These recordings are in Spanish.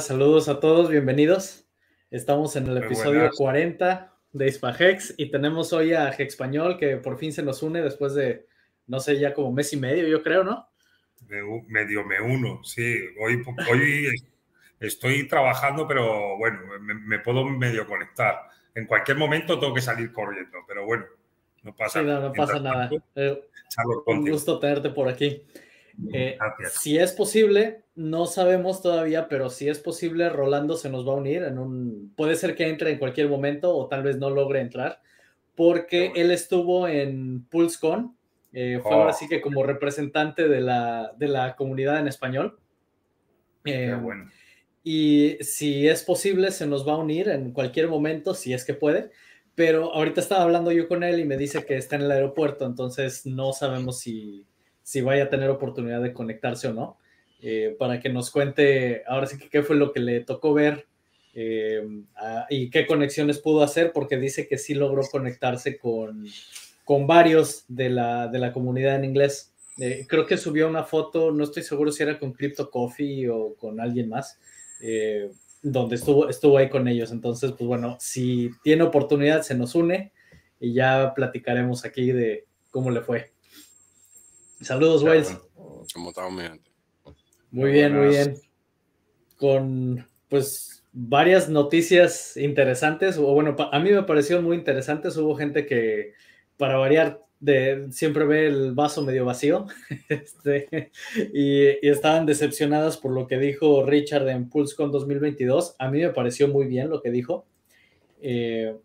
Hola, saludos a todos, bienvenidos. Estamos en el episodio 40 de Hispahex y tenemos hoy a Hexpañol que por fin se nos une después de, no sé, ya como mes y medio, yo creo, ¿no? medio me uno, sí. Hoy, hoy estoy trabajando, pero bueno, me, puedo medio conectar. En cualquier momento tengo que salir corriendo, pero bueno, no pasa, nada. no, pasa nada. Eh, un gusto tenerte por aquí. Eh, si es posible, no sabemos todavía, pero si es posible, Rolando se nos va a unir en un. Puede ser que entre en cualquier momento o tal vez no logre entrar, porque él estuvo en PulseCon. Eh, fue ahora oh. sí que como representante de la, de la comunidad en español. Eh, bueno. Y si es posible, se nos va a unir en cualquier momento, si es que puede. Pero ahorita estaba hablando yo con él y me dice que está en el aeropuerto, entonces no sabemos si, si vaya a tener oportunidad de conectarse o no, eh, para que nos cuente ahora sí que qué fue lo que le tocó ver eh, y qué conexiones pudo hacer, porque dice que sí logró conectarse con, con varios de la, de la comunidad en inglés. Eh, creo que subió una foto, no estoy seguro si era con Crypto Coffee o con alguien más, donde estuvo, estuvo ahí con ellos. Entonces, pues bueno, si tiene oportunidad, se nos une y ya platicaremos aquí de cómo le fue. Saludos, Wells. ¿Cómo estamos, mi gente? Muy bien, muy bien. Con, pues, varias noticias interesantes, o bueno, a mí me pareció muy interesantes. Hubo gente que, para variar, de, siempre ve el vaso medio vacío este, y, estaban decepcionadas por lo que dijo Richard en PulseCon 2022. A mí me pareció muy bien lo que dijo. Eh,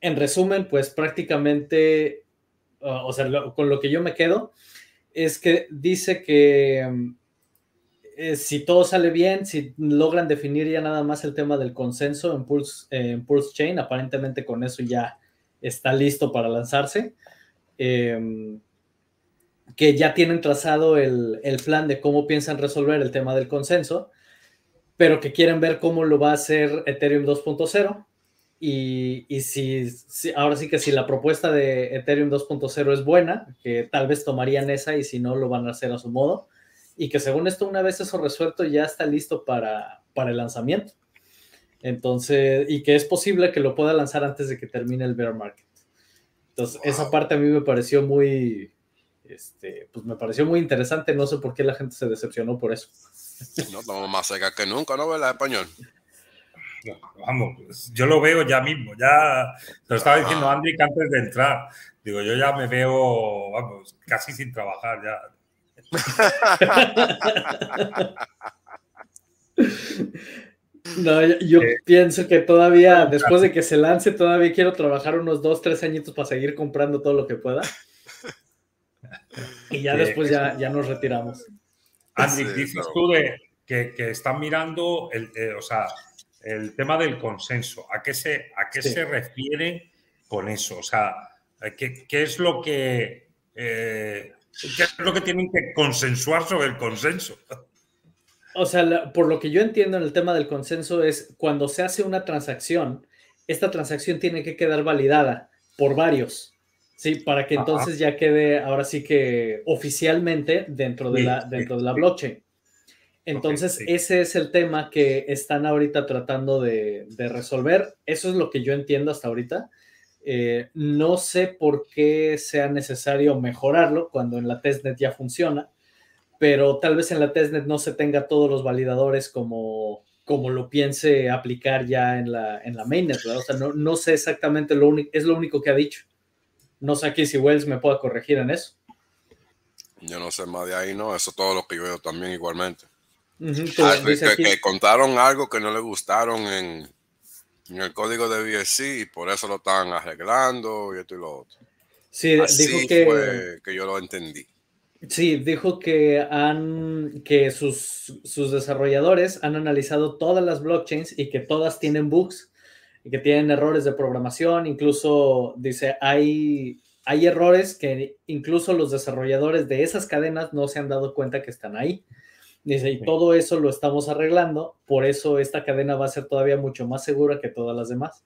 en resumen, pues prácticamente, o sea, con lo que yo me quedo es que dice que mm, eh, si todo sale bien, si logran definir ya nada más el tema del consenso en Pulse, en Pulse Chain, aparentemente con eso ya está listo para lanzarse. Em, que ya tienen trazado el, el, plan de cómo piensan resolver el tema del consenso, pero que quieren ver cómo lo va a hacer Ethereum 2.0 y, si, ahora sí que si la propuesta de Ethereum 2.0 es buena, que tal vez tomarían esa y si no lo van a hacer a su modo, y que según esto una vez eso resuelto ya está listo para, para el lanzamiento. Entonces, y que es posible que lo pueda lanzar antes de que termine el bear market. Entonces, esa parte a mí me pareció muy, este, pues me pareció muy interesante. No sé por qué la gente se decepcionó por eso. No, estamos más cerca que nunca, ¿no? ¿Verdad, español? Vamos, pues, yo lo veo ya mismo, ya lo estaba diciendo Andy antes de entrar. Digo, yo ya me veo, vamos, casi sin trabajar ya. No, yo, eh, pienso que todavía, después de que se lance, todavía quiero trabajar unos dos, tres añitos para seguir comprando todo lo que pueda. Y ya después ya, ya nos retiramos. Andy, dices tú de que, que están mirando, el, eh, o sea, el tema del consenso. ¿A qué se, a qué se refiere con eso? O sea, ¿qué, qué es lo que... Eh, ¿Qué es lo que tienen que consensuar sobre el consenso? O sea, por lo que yo entiendo en el tema del consenso es cuando se hace una transacción, esta transacción tiene que quedar validada por varios, ¿sí? Para que entonces ya quede ahora sí que oficialmente dentro de la, dentro de la blockchain. Entonces, ese es el tema que están ahorita tratando de, resolver. Eso es lo que yo entiendo hasta ahorita. Eh, no sé por qué sea necesario mejorarlo cuando en la testnet ya funciona, pero tal vez en la testnet no se tenga todos los validadores como, como lo piense aplicar ya en la, en la mainnet, O sea, no, no sé exactamente lo único, es lo único que ha dicho. No sé aquí si Wells me pueda corregir en eso. Yo no sé más de ahí, no, eso es todo lo que yo veo también igualmente. Ah, que, contaron algo que no le gustaron en, el código de BSC y por eso lo están arreglando y esto y lo otro. Sí, dijo que, que yo lo entendí. Sí, dijo que han que sus, sus desarrolladores han analizado todas las blockchains y que todas tienen bugs y que tienen errores de programación. Incluso dice, hay, hay errores que incluso los desarrolladores de esas cadenas no se han dado cuenta que están ahí. Dice, y todo eso lo estamos arreglando, por eso esta cadena va a ser todavía mucho más segura que todas las demás.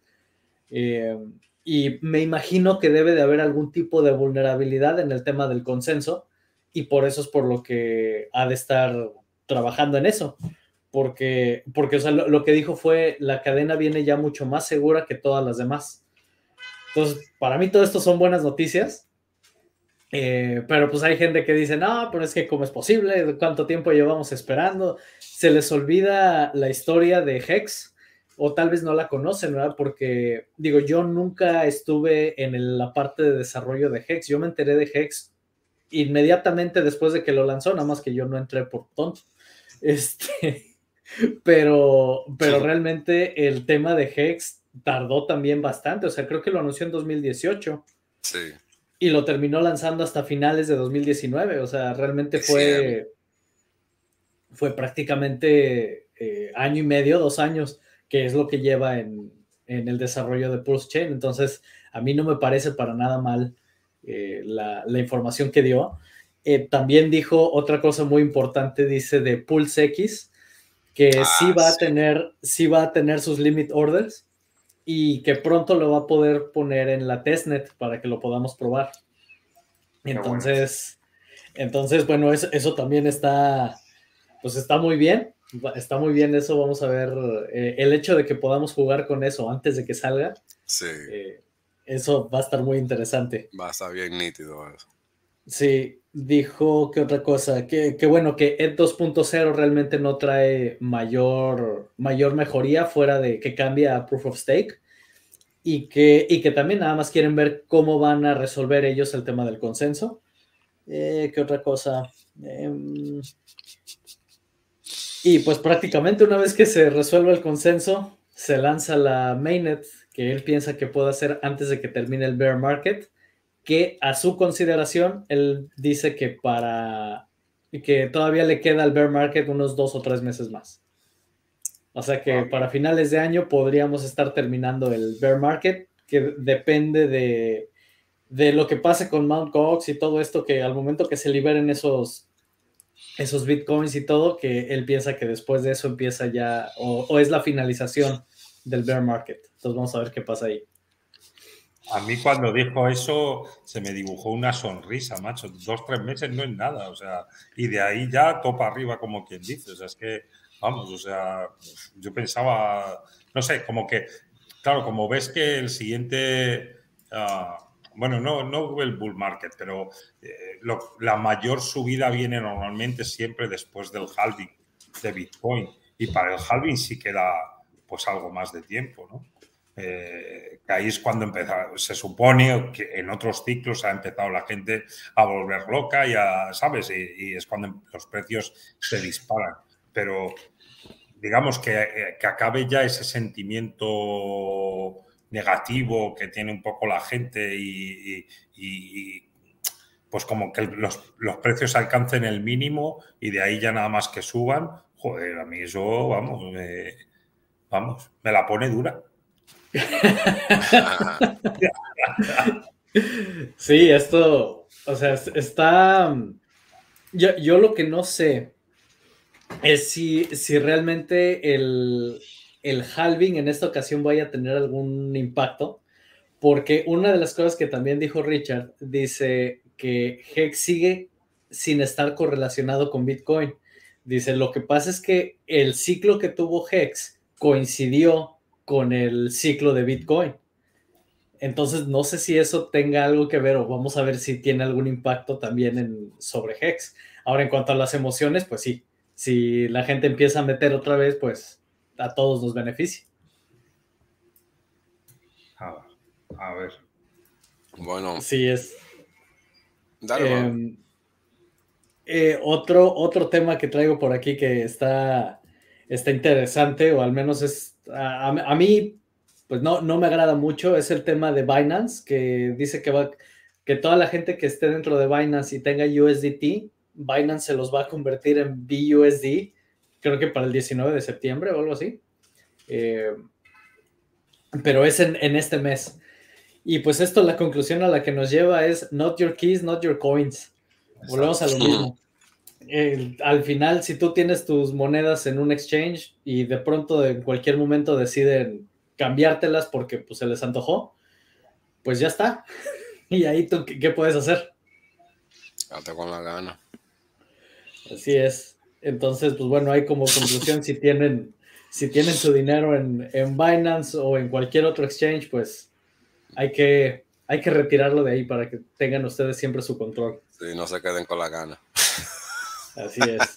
Eh, y me imagino que debe de haber algún tipo de vulnerabilidad en el tema del consenso, y por eso es por lo que ha de estar trabajando en eso, porque, porque o sea, lo, que dijo fue, la cadena viene ya mucho más segura que todas las demás. Entonces, para mí todo esto son buenas noticias, eh, pero pues hay gente que dice, no, pero es que cómo es posible, cuánto tiempo llevamos esperando, se les olvida la historia de Hex, o tal vez no la conocen, ¿verdad? Porque, digo, yo nunca estuve en la parte de desarrollo de Hex, yo me enteré de Hex inmediatamente después de que lo lanzó, nada más que yo no entré por tonto. Este, pero, pero realmente el tema de Hex tardó también bastante, o sea, creo que lo anunció en 2018. Sí. Y lo terminó lanzando hasta finales de 2019, o sea, realmente fue, fue prácticamente eh, año y medio, dos años, que es lo que lleva en, en, el desarrollo de Pulse Chain. Entonces, a mí no me parece para nada mal eh, la, la, información que dio. Eh, también dijo otra cosa muy importante, dice de Pulse X, que ah, sí va a tener, sí va a tener sus limit orders y que pronto lo va a poder poner en la testnet para que lo podamos probar. Entonces, bueno. entonces, bueno, eso, eso, también está, pues está muy bien, está muy bien eso, vamos a ver, eh, el hecho de que podamos jugar con eso antes de que salga, sí. Eh, eso va a estar muy interesante. Va a estar bien nítido eso. Sí, dijo que otra cosa, que, bueno, que Ed 2.0 realmente no trae mayor, mayor mejoría fuera de que cambia a Proof of Stake y que, y que también nada más quieren ver cómo van a resolver ellos el tema del consenso. Eh, ¿Qué otra cosa? Em, y pues prácticamente una vez que se resuelva el consenso, se lanza la mainnet que él piensa que puede hacer antes de que termine el bear market que a su consideración, él dice que para que todavía le queda al bear market unos dos o tres meses más. O sea que para finales de año podríamos estar terminando el bear market, que depende de, de lo que pase con Mt. Gox y todo esto, que al momento que se liberen esos, esos bitcoins y todo, que él piensa que después de eso empieza ya, o, o es la finalización del bear market. Entonces vamos a ver qué pasa ahí. A mí cuando dijo eso se me dibujó una sonrisa, macho. Dos, tres meses no es nada, o sea, y de ahí ya topa arriba, como quien dice. O sea, es que, vamos, o sea, yo pensaba, no sé, como que, claro, como ves que el siguiente, uh, bueno, no, no el bull market, pero eh, la mayor subida viene normalmente siempre después del halving de Bitcoin. Y para el halving sí queda pues algo más de tiempo, ¿no? Eh, ahí es cuando empezó, se supone que en otros ciclos ha empezado la gente a volver loca, ya sabes, y, es cuando los precios se disparan. Pero digamos que, eh, que, acabe ya ese sentimiento negativo que tiene un poco la gente y, pues como que los, los, precios alcancen el mínimo y de ahí ya nada más que suban, joder, a mí eso, vamos, vamos, me la pone dura. sí, esto, o sea, está... Yo, lo que no sé es si, si realmente el, el halving en esta ocasión vaya a tener algún impacto, porque una de las cosas que también dijo Richard, dice que Hex sigue sin estar correlacionado con Bitcoin. Dice, lo que pasa es que el ciclo que tuvo Hex coincidió con el ciclo de Bitcoin. Entonces, no sé si eso tenga algo que ver o vamos a ver si tiene algún impacto también en, sobre Hex. Ahora, en cuanto a las emociones, pues sí, si la gente empieza a meter otra vez, pues a todos nos beneficia. A ver. Bueno. Sí, es. Em, eh, otro, otro tema que traigo por aquí que está, está interesante, o al menos es a, mí, pues no, no me agrada mucho, es el tema de Binance, que dice que, va, que toda la gente que esté dentro de Binance y tenga USDT, Binance se los va a convertir en BUSD, creo que para el 19 de septiembre o algo así. Eh, pero es en, este mes. Y pues esto, la conclusión a la que nos lleva es not your keys, not your coins. Volvemos a lo mismo al final, si tú tienes tus monedas en un exchange y de pronto en cualquier momento deciden cambiártelas porque pues, se les antojó, pues ya está. y ahí tú, ¿qué, puedes hacer? Date con la gana. Así es. Entonces, pues bueno, hay como conclusión, si tienen, si tienen su dinero en, en Binance o en cualquier otro exchange, pues hay que, hay que retirarlo de ahí para que tengan ustedes siempre su control. Sí, no se queden con la gana. Así es.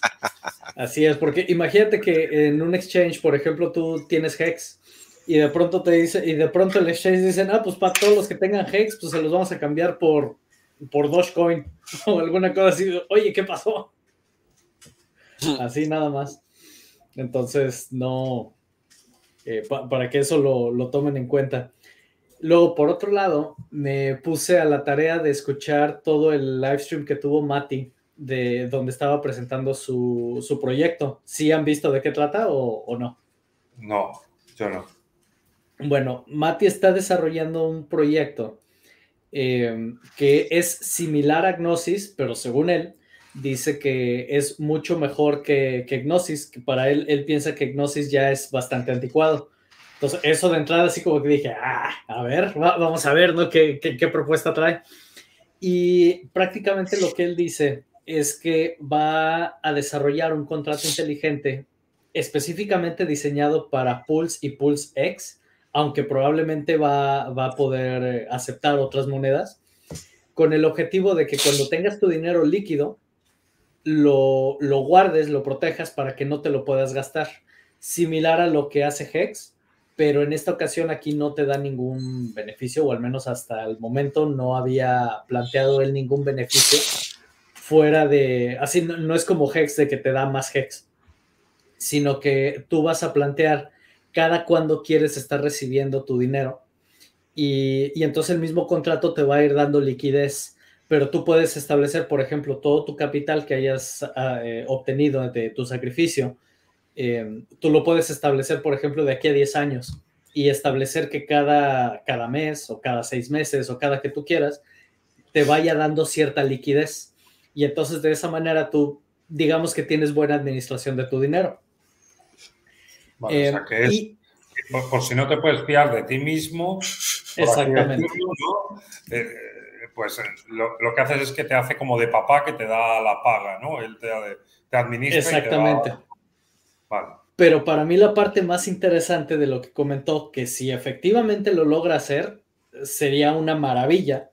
Así es, porque imagínate que en un exchange, por ejemplo, tú tienes Hex y de pronto te dice, y de pronto el exchange dicen, ah, pues para todos los que tengan Hex, pues se los vamos a cambiar por, por Dogecoin o alguna cosa así. Oye, ¿qué pasó? Así nada más. Entonces, no, eh, para que eso lo, lo tomen en cuenta. Luego, por otro lado, me puse a la tarea de escuchar todo el live stream que tuvo Mati, de donde estaba presentando su, su proyecto. ¿Sí han visto de qué trata o, o, no? No, yo no. Bueno, Mati está desarrollando un proyecto eh, que es similar a Gnosis, pero según él, dice que es mucho mejor que, que Gnosis, que para él, él piensa que Gnosis ya es bastante anticuado entonces, eso de entrada, así como que dije, ah, a ver, vamos a ver, ¿no? ¿Qué, ¿Qué, propuesta trae? Y prácticamente lo que él dice es que va a desarrollar un contrato inteligente específicamente diseñado para Pulse y Pulse X, aunque probablemente va, va a poder aceptar otras monedas, con el objetivo de que cuando tengas tu dinero líquido, lo, lo guardes, lo protejas para que no te lo puedas gastar. Similar a lo que hace Hex, pero en esta ocasión aquí no te da ningún beneficio, o al menos hasta el momento no había planteado él ningún beneficio fuera de, así no, es como Hex de que te da más Hex, sino que tú vas a plantear cada cuando quieres estar recibiendo tu dinero y, y entonces el mismo contrato te va a ir dando liquidez pero tú puedes establecer, por ejemplo, todo tu capital que hayas ah, eh, obtenido de tu sacrificio, Em, tú lo puedes establecer, por ejemplo, de aquí a 10 años y establecer que cada, cada mes o cada seis meses o cada que tú quieras, te vaya dando cierta liquidez. Y entonces de esa manera tú, digamos que tienes buena administración de tu dinero. o sea em, que es, por, si no te puedes fiar de ti mismo, exactamente. Eh, pues eh, lo, lo, que haces es que te hace como de papá que te da la paga, ¿no? Él te, te administra. Exactamente. Y te da, pero para mí la parte más interesante de lo que comentó, que si efectivamente lo logra hacer, sería una maravilla,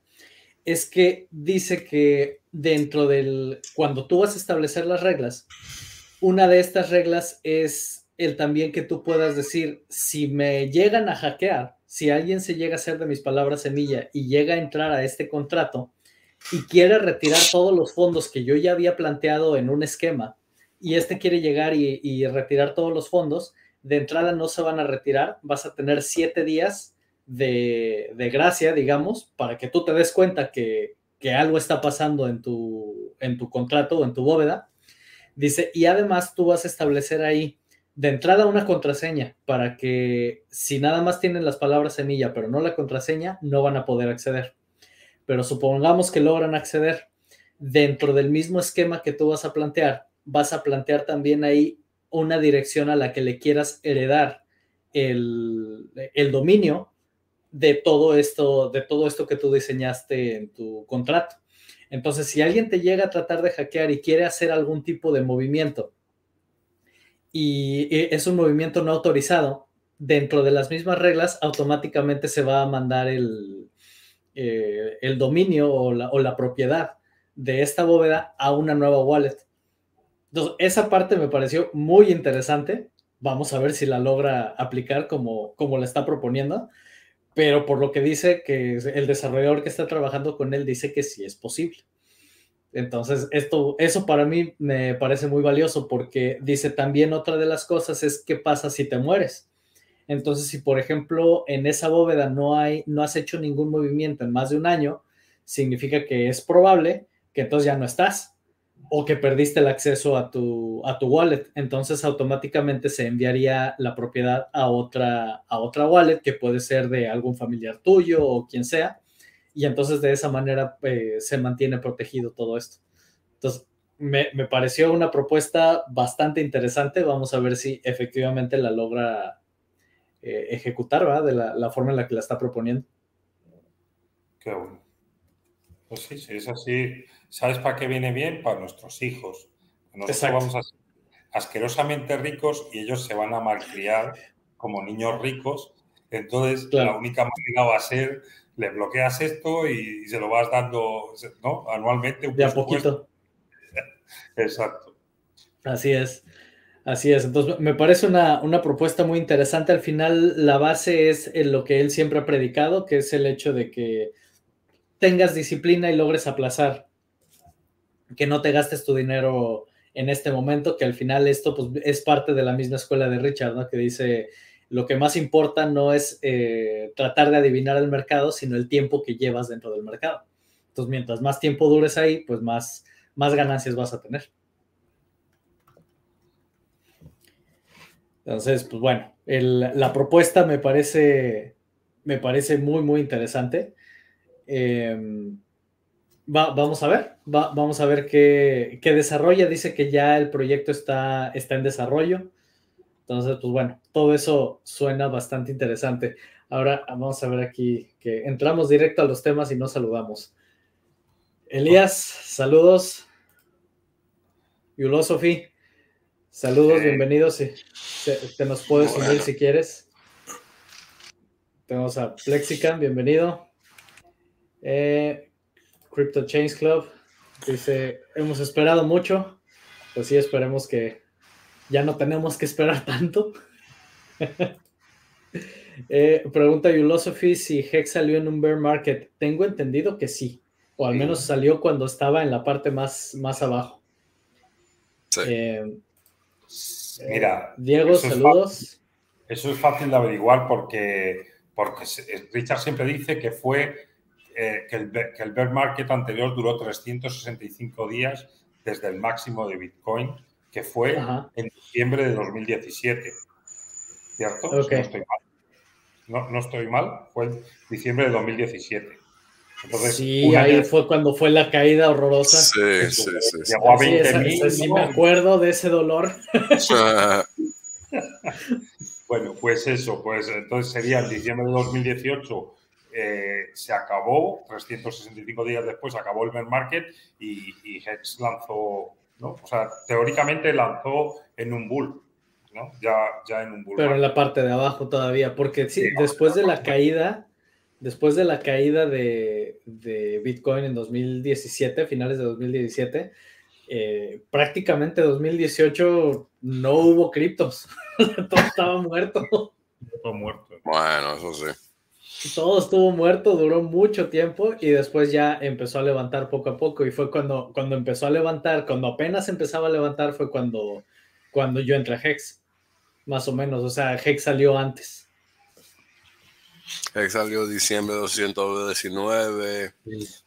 es que dice que dentro del, cuando tú vas a establecer las reglas, una de estas reglas es el también que tú puedas decir, si me llegan a hackear, si alguien se llega a hacer de mis palabras semilla y llega a entrar a este contrato y quiere retirar todos los fondos que yo ya había planteado en un esquema, y este quiere llegar y, retirar todos los fondos, de entrada no se van a retirar, vas a tener siete días de, gracia, digamos, para que tú te des cuenta que, algo está pasando en tu, en tu contrato o en tu bóveda. Dice, y además tú vas a establecer ahí de entrada una contraseña para que si nada más tienen las palabras semilla, pero no la contraseña, no van a poder acceder. Pero supongamos que logran acceder dentro del mismo esquema que tú vas a plantear, vas a plantear también ahí una dirección a la que le quieras heredar el, dominio de todo esto, de todo esto que tú diseñaste en tu contrato. Entonces, si alguien te llega a tratar de hackear y quiere hacer algún tipo de movimiento y es un movimiento no autorizado, dentro de las mismas reglas, automáticamente se va a mandar el, eh, el dominio o la, o la propiedad de esta bóveda a una nueva wallet. Entonces, esa parte me pareció muy interesante. Vamos a ver si la logra aplicar como, como la está proponiendo. Pero por lo que dice que el desarrollador que está trabajando con él dice que sí es posible. Entonces, esto, eso para mí me parece muy valioso porque dice también otra de las cosas es qué pasa si te mueres. Entonces, si por ejemplo en esa bóveda no hay, no has hecho ningún movimiento en más de un año, significa que es probable que entonces ya no estás o que perdiste el acceso a tu, a tu wallet. Entonces automáticamente se enviaría la propiedad a otra, a otra wallet que puede ser de algún familiar tuyo o quien sea. Y entonces de esa manera eh, se mantiene protegido todo esto. Entonces me, me, pareció una propuesta bastante interesante. Vamos a ver si efectivamente la logra eh, ejecutar, ¿verdad? De la, forma en la que la está proponiendo. Qué bueno. Pues sí, sí, es así ¿Sabes para qué viene bien? Para nuestros hijos. Nosotros vamos a, asquerosamente ricos y ellos se van a malcriar como niños ricos. Entonces, la única manera va a ser, le bloqueas esto y, se lo vas dando ¿no? anualmente. de a poquito. Exacto. Así es. Así es, entonces me parece una, una, propuesta muy interesante. Al final la base es en lo que él siempre ha predicado, que es el hecho de que tengas disciplina y logres aplazar, que no te gastes tu dinero en este momento, que al final esto pues, es parte de la misma escuela de Richard, ¿no? que dice, lo que más importa no es eh, tratar de adivinar el mercado, sino el tiempo que llevas dentro del mercado. Entonces, mientras más tiempo dures ahí, pues más, más ganancias vas a tener. Entonces, pues bueno, la propuesta me parece, me parece muy, muy interesante. Em, vamos a ver, vamos a ver qué, desarrolla. Dice que ya el proyecto está, está en desarrollo. Entonces, pues bueno, todo eso suena bastante interesante. Ahora vamos a ver aquí que entramos directo a los temas y nos saludamos. Elías, saludos. Sofi. Saludos, bienvenidos. te, nos puedes unir si quieres. Tenemos a Plexican, bienvenido. Eh, Crypto Chains Club dice: Hemos esperado mucho. Pues sí, esperemos que ya no tenemos que esperar tanto. eh, pregunta Philosophy si Hex salió en un bear market. Tengo entendido que sí, o al menos salió cuando estaba en la parte más, más abajo. Sí. Eh, Mira, Diego, saludos. eso es fácil de averiguar porque, porque Richard siempre dice que fue eh, que, el, que, el, bear market anterior duró 365 días desde el máximo de Bitcoin, que fue en diciembre de 2017. ¿Cierto? No, estoy mal. No, estoy mal. Fue en diciembre de 2017. Entonces, sí, ahí fue cuando fue la caída horrorosa. Sí, sí, sí. Llegó a 20 Sí, me acuerdo de ese dolor. bueno, pues eso, pues entonces sería en diciembre de 2018 eh, se acabó, 365 días después acabó el bear market y, y Hex lanzó, ¿no? O sea, teóricamente lanzó en un bull, ¿no? Ya, ya en un bull. Pero en la parte de abajo todavía, porque sí, después de la caída después de la caída de, Bitcoin en 2017, finales de 2017, eh, prácticamente 2018 no hubo criptos. Todo estaba muerto. Todo muerto. Bueno, eso sí. Todo estuvo muerto, duró mucho tiempo y después ya empezó a levantar poco a poco. Y fue cuando, cuando empezó a levantar, cuando apenas empezaba a levantar, fue cuando, cuando yo entré a Hex, más o menos. O sea, Hex salió antes. Hex salió diciembre de 219.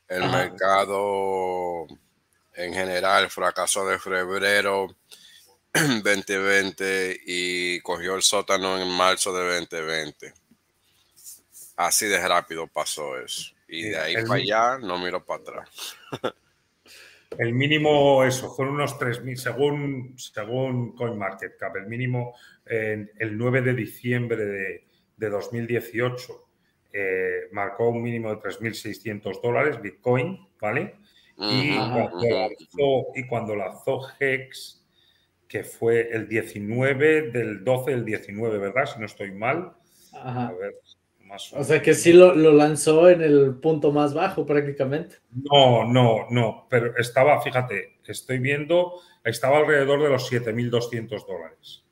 El mercado en general fracasó de febrero 2020 y cogió el sótano en marzo de 2020. Así de rápido pasó eso. Y de ahí para allá no miro para atrás. El mínimo, eso, fueron unos 3.000, según, según CoinMarketCap, el mínimo el 9 de diciembre de, de 2018 eh, marcó un mínimo de 3.600 dólares Bitcoin, ¿vale? Y, cuando lanzó, Hex, que fue el 19 del 12 del 19, ¿verdad? Si no estoy mal. A ver, más o, sea que sí lo, lanzó en el punto más bajo prácticamente. No, no, no, pero estaba, fíjate, estoy viendo, estaba alrededor de los 7.200 dólares.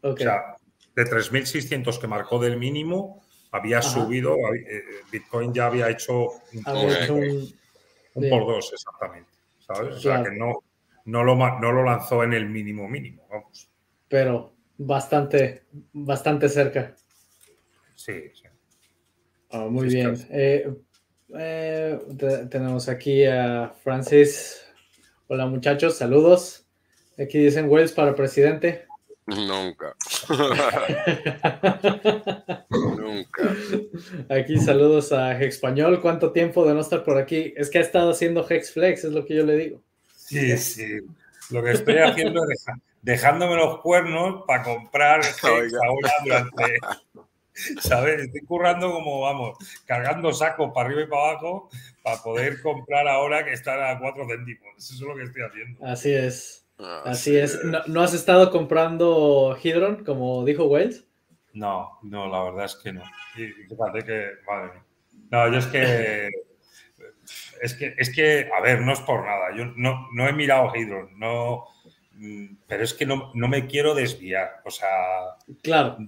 O sea, de 3.600 que marcó del mínimo, había subido, eh, Bitcoin ya había hecho un, por dos, exactamente. ¿sabes? O sea que no, no, lo, no lo lanzó en el mínimo mínimo, vamos. Pero bastante, bastante cerca. Sí, sí. Ah, muy bien. Eh, eh, tenemos aquí a Francis. Hola muchachos, saludos. Aquí dicen Wells para presidente. Nunca. Nunca. Aquí saludos a Hexpañol. ¿Cuánto tiempo de no estar por aquí? Es que ha estado haciendo Hexflex, es lo que yo le digo. Sí, sí. Lo que estoy haciendo es dejándome los cuernos para comprar Hex ahora durante. ¿Sabes? Estoy currando como, vamos, cargando sacos para arriba y para abajo para poder comprar ahora que están a cuatro céntimos. Eso es lo que estoy haciendo. Así es. Ah, Así es. ¿No, has estado comprando Hydron, como dijo Wells? No, no, la verdad es que no. fíjate que, No, yo es que. Es que, es que, a ver, no es por nada. Yo no, no he mirado Hydron, no, pero es que no, no, me quiero desviar. O sea, claro.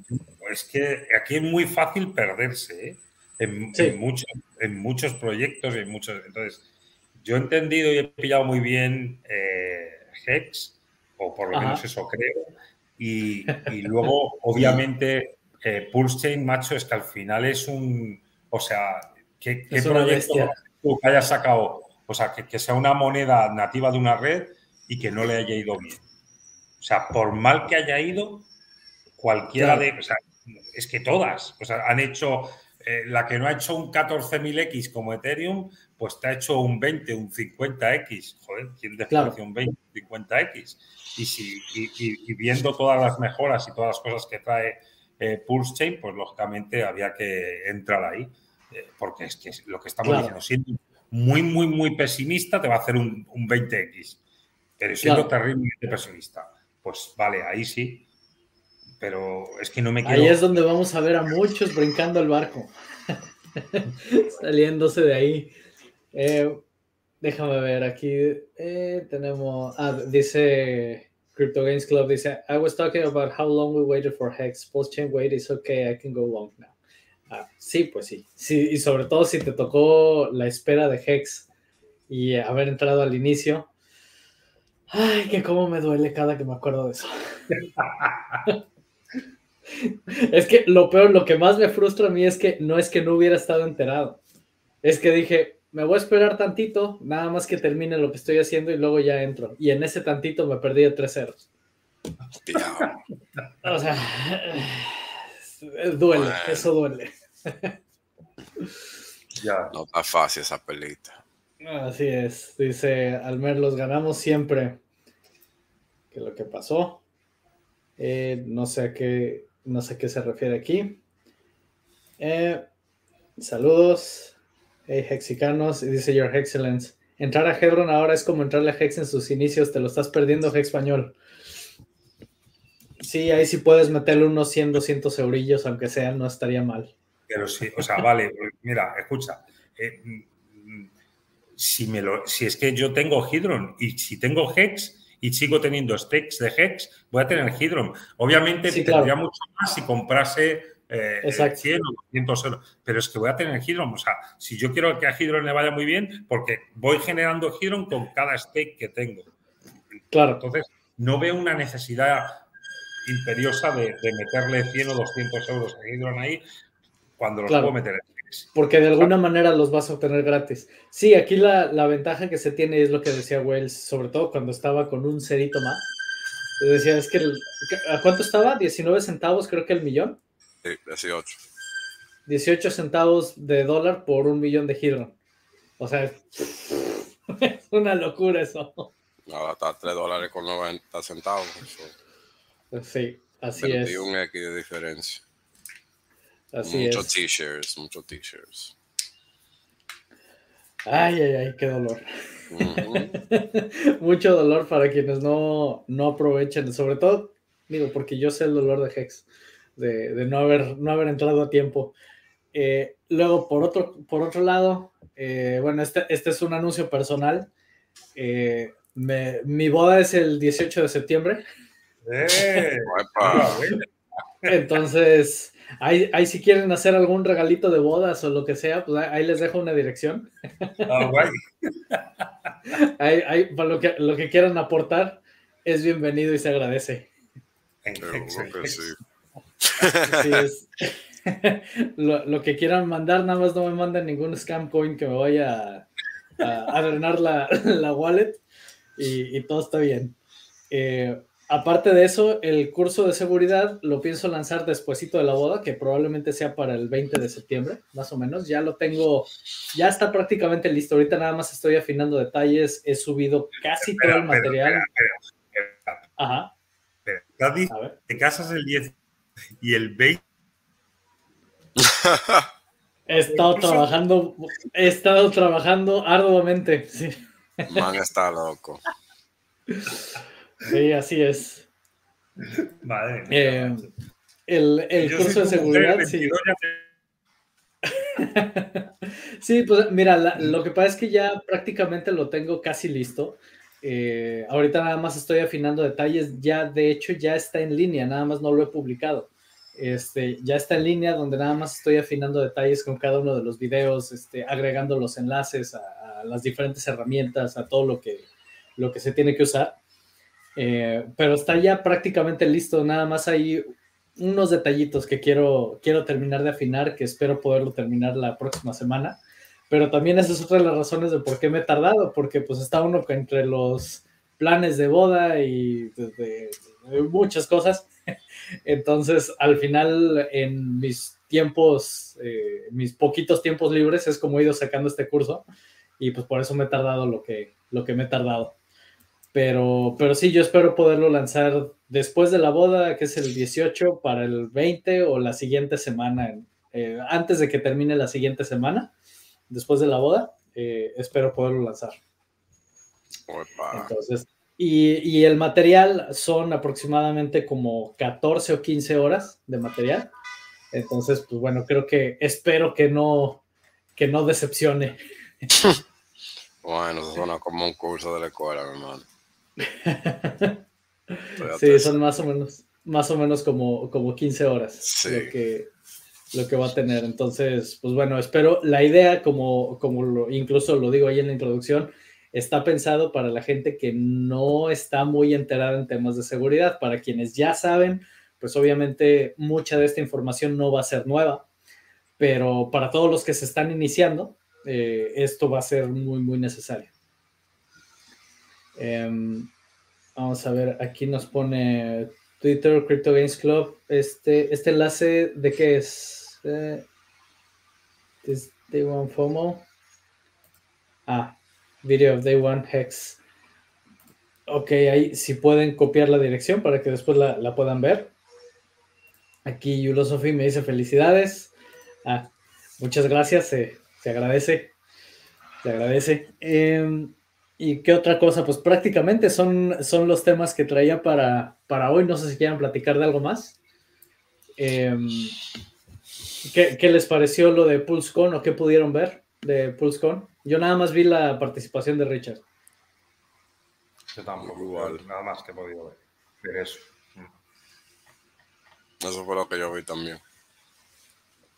Es que aquí es muy fácil perderse ¿eh? en, muchos, en muchos proyectos. En muchos, entonces, yo he entendido y he pillado muy bien eh, Hex, o por lo menos eso creo. Y, luego, obviamente, eh, Pulse Chain, macho, es que al final es un. O sea, ¿qué, proyecto que haya sacado? O sea, que, sea una moneda nativa de una red y que no le haya ido bien. O sea, por mal que haya ido, cualquiera de. O sea, es que todas. O sea, han hecho. Eh, la que no ha hecho un 14.000X como Ethereum, pues te ha hecho un 20, un 50X. Joder, ¿quién desprecia un 20, 50X? Y, si, y, viendo todas las mejoras y todas las cosas que trae eh, Pulse Chain, pues lógicamente había que entrar ahí. Eh, porque es que lo que estamos diciendo, siendo muy, muy, muy pesimista, te va a hacer un, 20X. Pero siendo terriblemente pesimista, pues vale, ahí sí. Pero es que no me quiero... Ahí es donde vamos a ver a muchos brincando el barco. Saliéndose de ahí. Eh, déjame ver, aquí eh, tenemos, ah, dice Crypto Games Club, dice, I was talking about how long we waited for Hex. Post-chain wait is okay, I can go long now. Ah, sí, pues sí. sí. Y sobre todo si te tocó la espera de Hex y haber entrado al inicio. Ay, que cómo me duele cada que me acuerdo de eso. es que lo peor, lo que más me frustra a mí es que no es que no hubiera estado enterado. Es que dije, me voy a esperar tantito, nada más que termine lo que estoy haciendo y luego ya entro. Y en ese tantito me perdí de tres ceros. o sea, duele, eso duele. ya. No está fácil esa pelita. Así es, dice Almer, los ganamos siempre. Que lo que pasó, eh, no sé a qué, no sé a qué se refiere aquí. Eh, saludos. Hey, Hexicanos, dice Your Excellence. Entrar a Hedron ahora es como entrarle a Hex en sus inicios, te lo estás perdiendo, Hex español. Sí, ahí sí puedes meterle unos 100, 200 eurillos, aunque sea, no estaría mal. Pero sí, o sea, vale, mira, escucha. Eh, si, me lo, si es que yo tengo Hydron y si tengo Hex y sigo teniendo stakes de Hex, voy a tener Hydron. Obviamente tendría mucho más si comprase eh, 100 o 200 euros. Pero es que voy a tener Hydron. O sea, si yo quiero que a Hydron le vaya muy bien, porque voy generando Hydron con cada stake que tengo. Claro. Entonces, no veo una necesidad imperiosa de, meterle 100 o 200 euros a Hydron ahí cuando los puedo meter porque de alguna manera los vas a obtener gratis. Sí, aquí la, la, ventaja que se tiene es lo que decía Wells, sobre todo cuando estaba con un cerito más. Decía, es que, ¿a cuánto estaba? 19 centavos, creo que el millón. 18. 18 centavos de dólar por un millón de Hydron. O sea, es una locura eso. Ahora está 3 dólares con 90 centavos. Sí, así es. Y un X de diferencia. Así muchos t-shirts, muchos t-shirts. Ay, ay, ay, qué dolor. Mucho dolor para quienes no, no aprovechen, sobre todo, digo, porque yo sé el dolor de Hex de, no, haber, no haber entrado a tiempo. Eh, luego, por otro, por otro lado, eh, bueno, este, este es un anuncio personal. Eh, mi boda es el 18 de septiembre. Entonces, ahí, ahí, si quieren hacer algún regalito de bodas o lo que sea, pues ahí les dejo una dirección. Ah, ahí, para lo que, lo que quieran aportar, es bienvenido y se agradece. lo, que quieran mandar, nada más no me manden ningún scam coin que me vaya a, a, drenar la, wallet y, todo está bien. Eh, aparte de eso, el curso de seguridad lo pienso lanzar despuesito de la boda, que probablemente sea para el 20 de septiembre, más o menos. Ya lo tengo, ya está prácticamente listo. Ahorita nada más estoy afinando detalles, he subido casi todo el material. Ajá. te casas el 10 y el 20. He estado trabajando, he estado trabajando arduamente. Sí. Man está loco. Sí, así es. Madre eh, el, el curso de seguridad, sí. sí, pues mira, lo que pasa es que ya prácticamente lo tengo casi listo. Eh, ahorita nada más estoy afinando detalles, ya de hecho ya está en línea, nada más no lo he publicado. Este, ya está en línea donde nada más estoy afinando detalles con cada uno de los videos, este, agregando los enlaces a, las diferentes herramientas, a todo lo que, lo que se tiene que usar. Eh, pero está ya prácticamente listo, nada más hay unos detallitos que quiero, quiero terminar de afinar, que espero poderlo terminar la próxima semana. Pero también esa es otra de las razones de por qué me he tardado, porque pues está uno entre los planes de boda y muchas cosas Entonces, al final, en mis tiempos, eh, mis poquitos tiempos libres, es como he ido sacando este curso y pues por eso me he tardado lo que, lo que me he tardado. Pero, pero sí, yo espero poderlo lanzar después de la boda, que es el 18, para el 20 o la siguiente semana, eh, antes de que termine la siguiente semana, después de la boda, eh, espero poderlo lanzar. Entonces, y, el material son aproximadamente como 14 o 15 horas de material. Entonces, pues bueno, creo que espero que no, que no decepcione. Bueno, eso suena como un curso de la escuela, hermano. Sí, son más o menos, más o menos como, como 15 horas lo, que, lo que va a tener. Entonces, pues bueno, espero, la idea, como, como lo, incluso lo digo ahí en la introducción, está pensado para la gente que no está muy enterada en temas de seguridad. Para quienes ya saben, pues obviamente mucha de esta información no va a ser nueva, pero para todos los que se están iniciando, eh, esto va a ser muy, muy necesario. Em, vamos a ver, aquí nos pone Twitter, Crypto Games Club. Este, este enlace de qué es? Eh, ¿Es de FOMO? Ah, Video of Day One Hex. Ok, ahí si pueden copiar la dirección para que después la, puedan ver. Aquí Yulosophy me dice felicidades. Ah, muchas gracias, se, agradece. Se agradece. Em, ¿Y qué otra cosa? Pues prácticamente son, son los temas que traía para, para hoy. No sé si quieran platicar de algo más. Em, ¿qué, ¿qué, les pareció lo de PulseCon o qué pudieron ver de PulseCon? Yo nada más vi la participación de Richard. Yo tampoco, igual. Nada más que he podido ver. eso. Eso fue lo que yo vi también.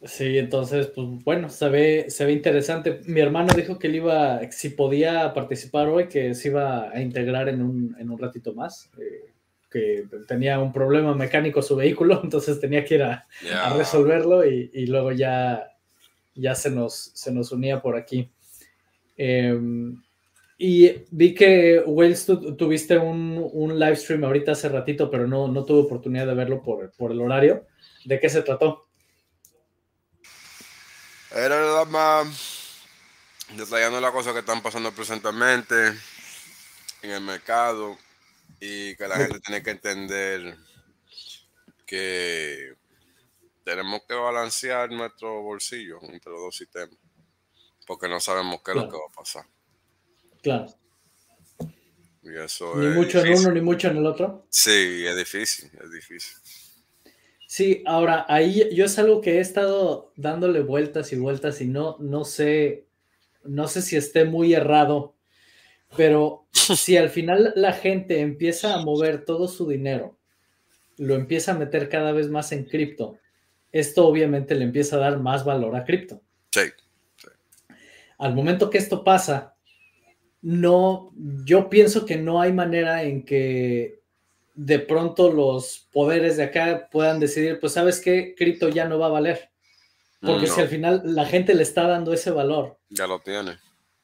Sí, entonces, pues bueno, se ve, se ve interesante. Mi hermano dijo que él iba, si podía participar hoy, que se iba a integrar en un, ratito más. Eh, que tenía un problema mecánico su vehículo, entonces tenía que ir a, resolverlo y, luego ya, ya se, nos, se nos unía por aquí. Em, y vi que, Wells, tuviste un, un, live stream ahorita hace ratito, pero no, no tuve oportunidad de verlo por, por el horario. ¿De qué se trató? Era más detallando las cosas que están pasando presentemente en el mercado y que la gente tiene que entender que tenemos que balancear nuestro bolsillo entre los dos sistemas porque no sabemos qué es lo que va a pasar. Claro. Y eso ni mucho en uno ni mucho en el otro. Sí, es difícil, es difícil. Sí, ahora ahí yo es algo que he estado dándole vueltas y vueltas y no, no sé, no sé si esté muy errado, pero si al final la gente empieza a mover todo su dinero, lo empieza a meter cada vez más en cripto, esto obviamente le empieza a dar más valor a cripto. Sí. Al momento que esto pasa, no, yo pienso que no hay manera en que de pronto los poderes de acá puedan decidir, pues sabes qué, cripto ya no va a valer. Porque si al final la gente le está dando ese valor. Ya lo tiene.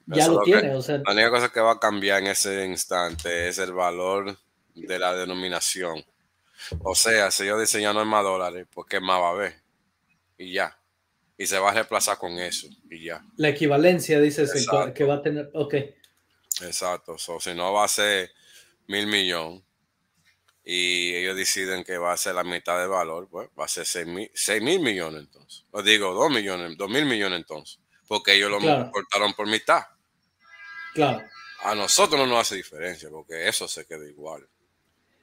Ya lo tiene, o sea. La única cosa que va a cambiar en ese instante es el valor de la denominación. O sea, si yo diseño no más dólares, pues qué más va a haber. Y ya y se va a reemplazar con eso y ya. La equivalencia, dices, que va a tener, ok. Exacto, si no va a ser mil millones y ellos deciden que va a ser la mitad de valor, pues va a ser seis mil, millones entonces. Os digo, dos millones, dos mil millones entonces, porque ellos lo cortaron por mitad. Claro. A nosotros no nos hace diferencia, porque eso se queda igual.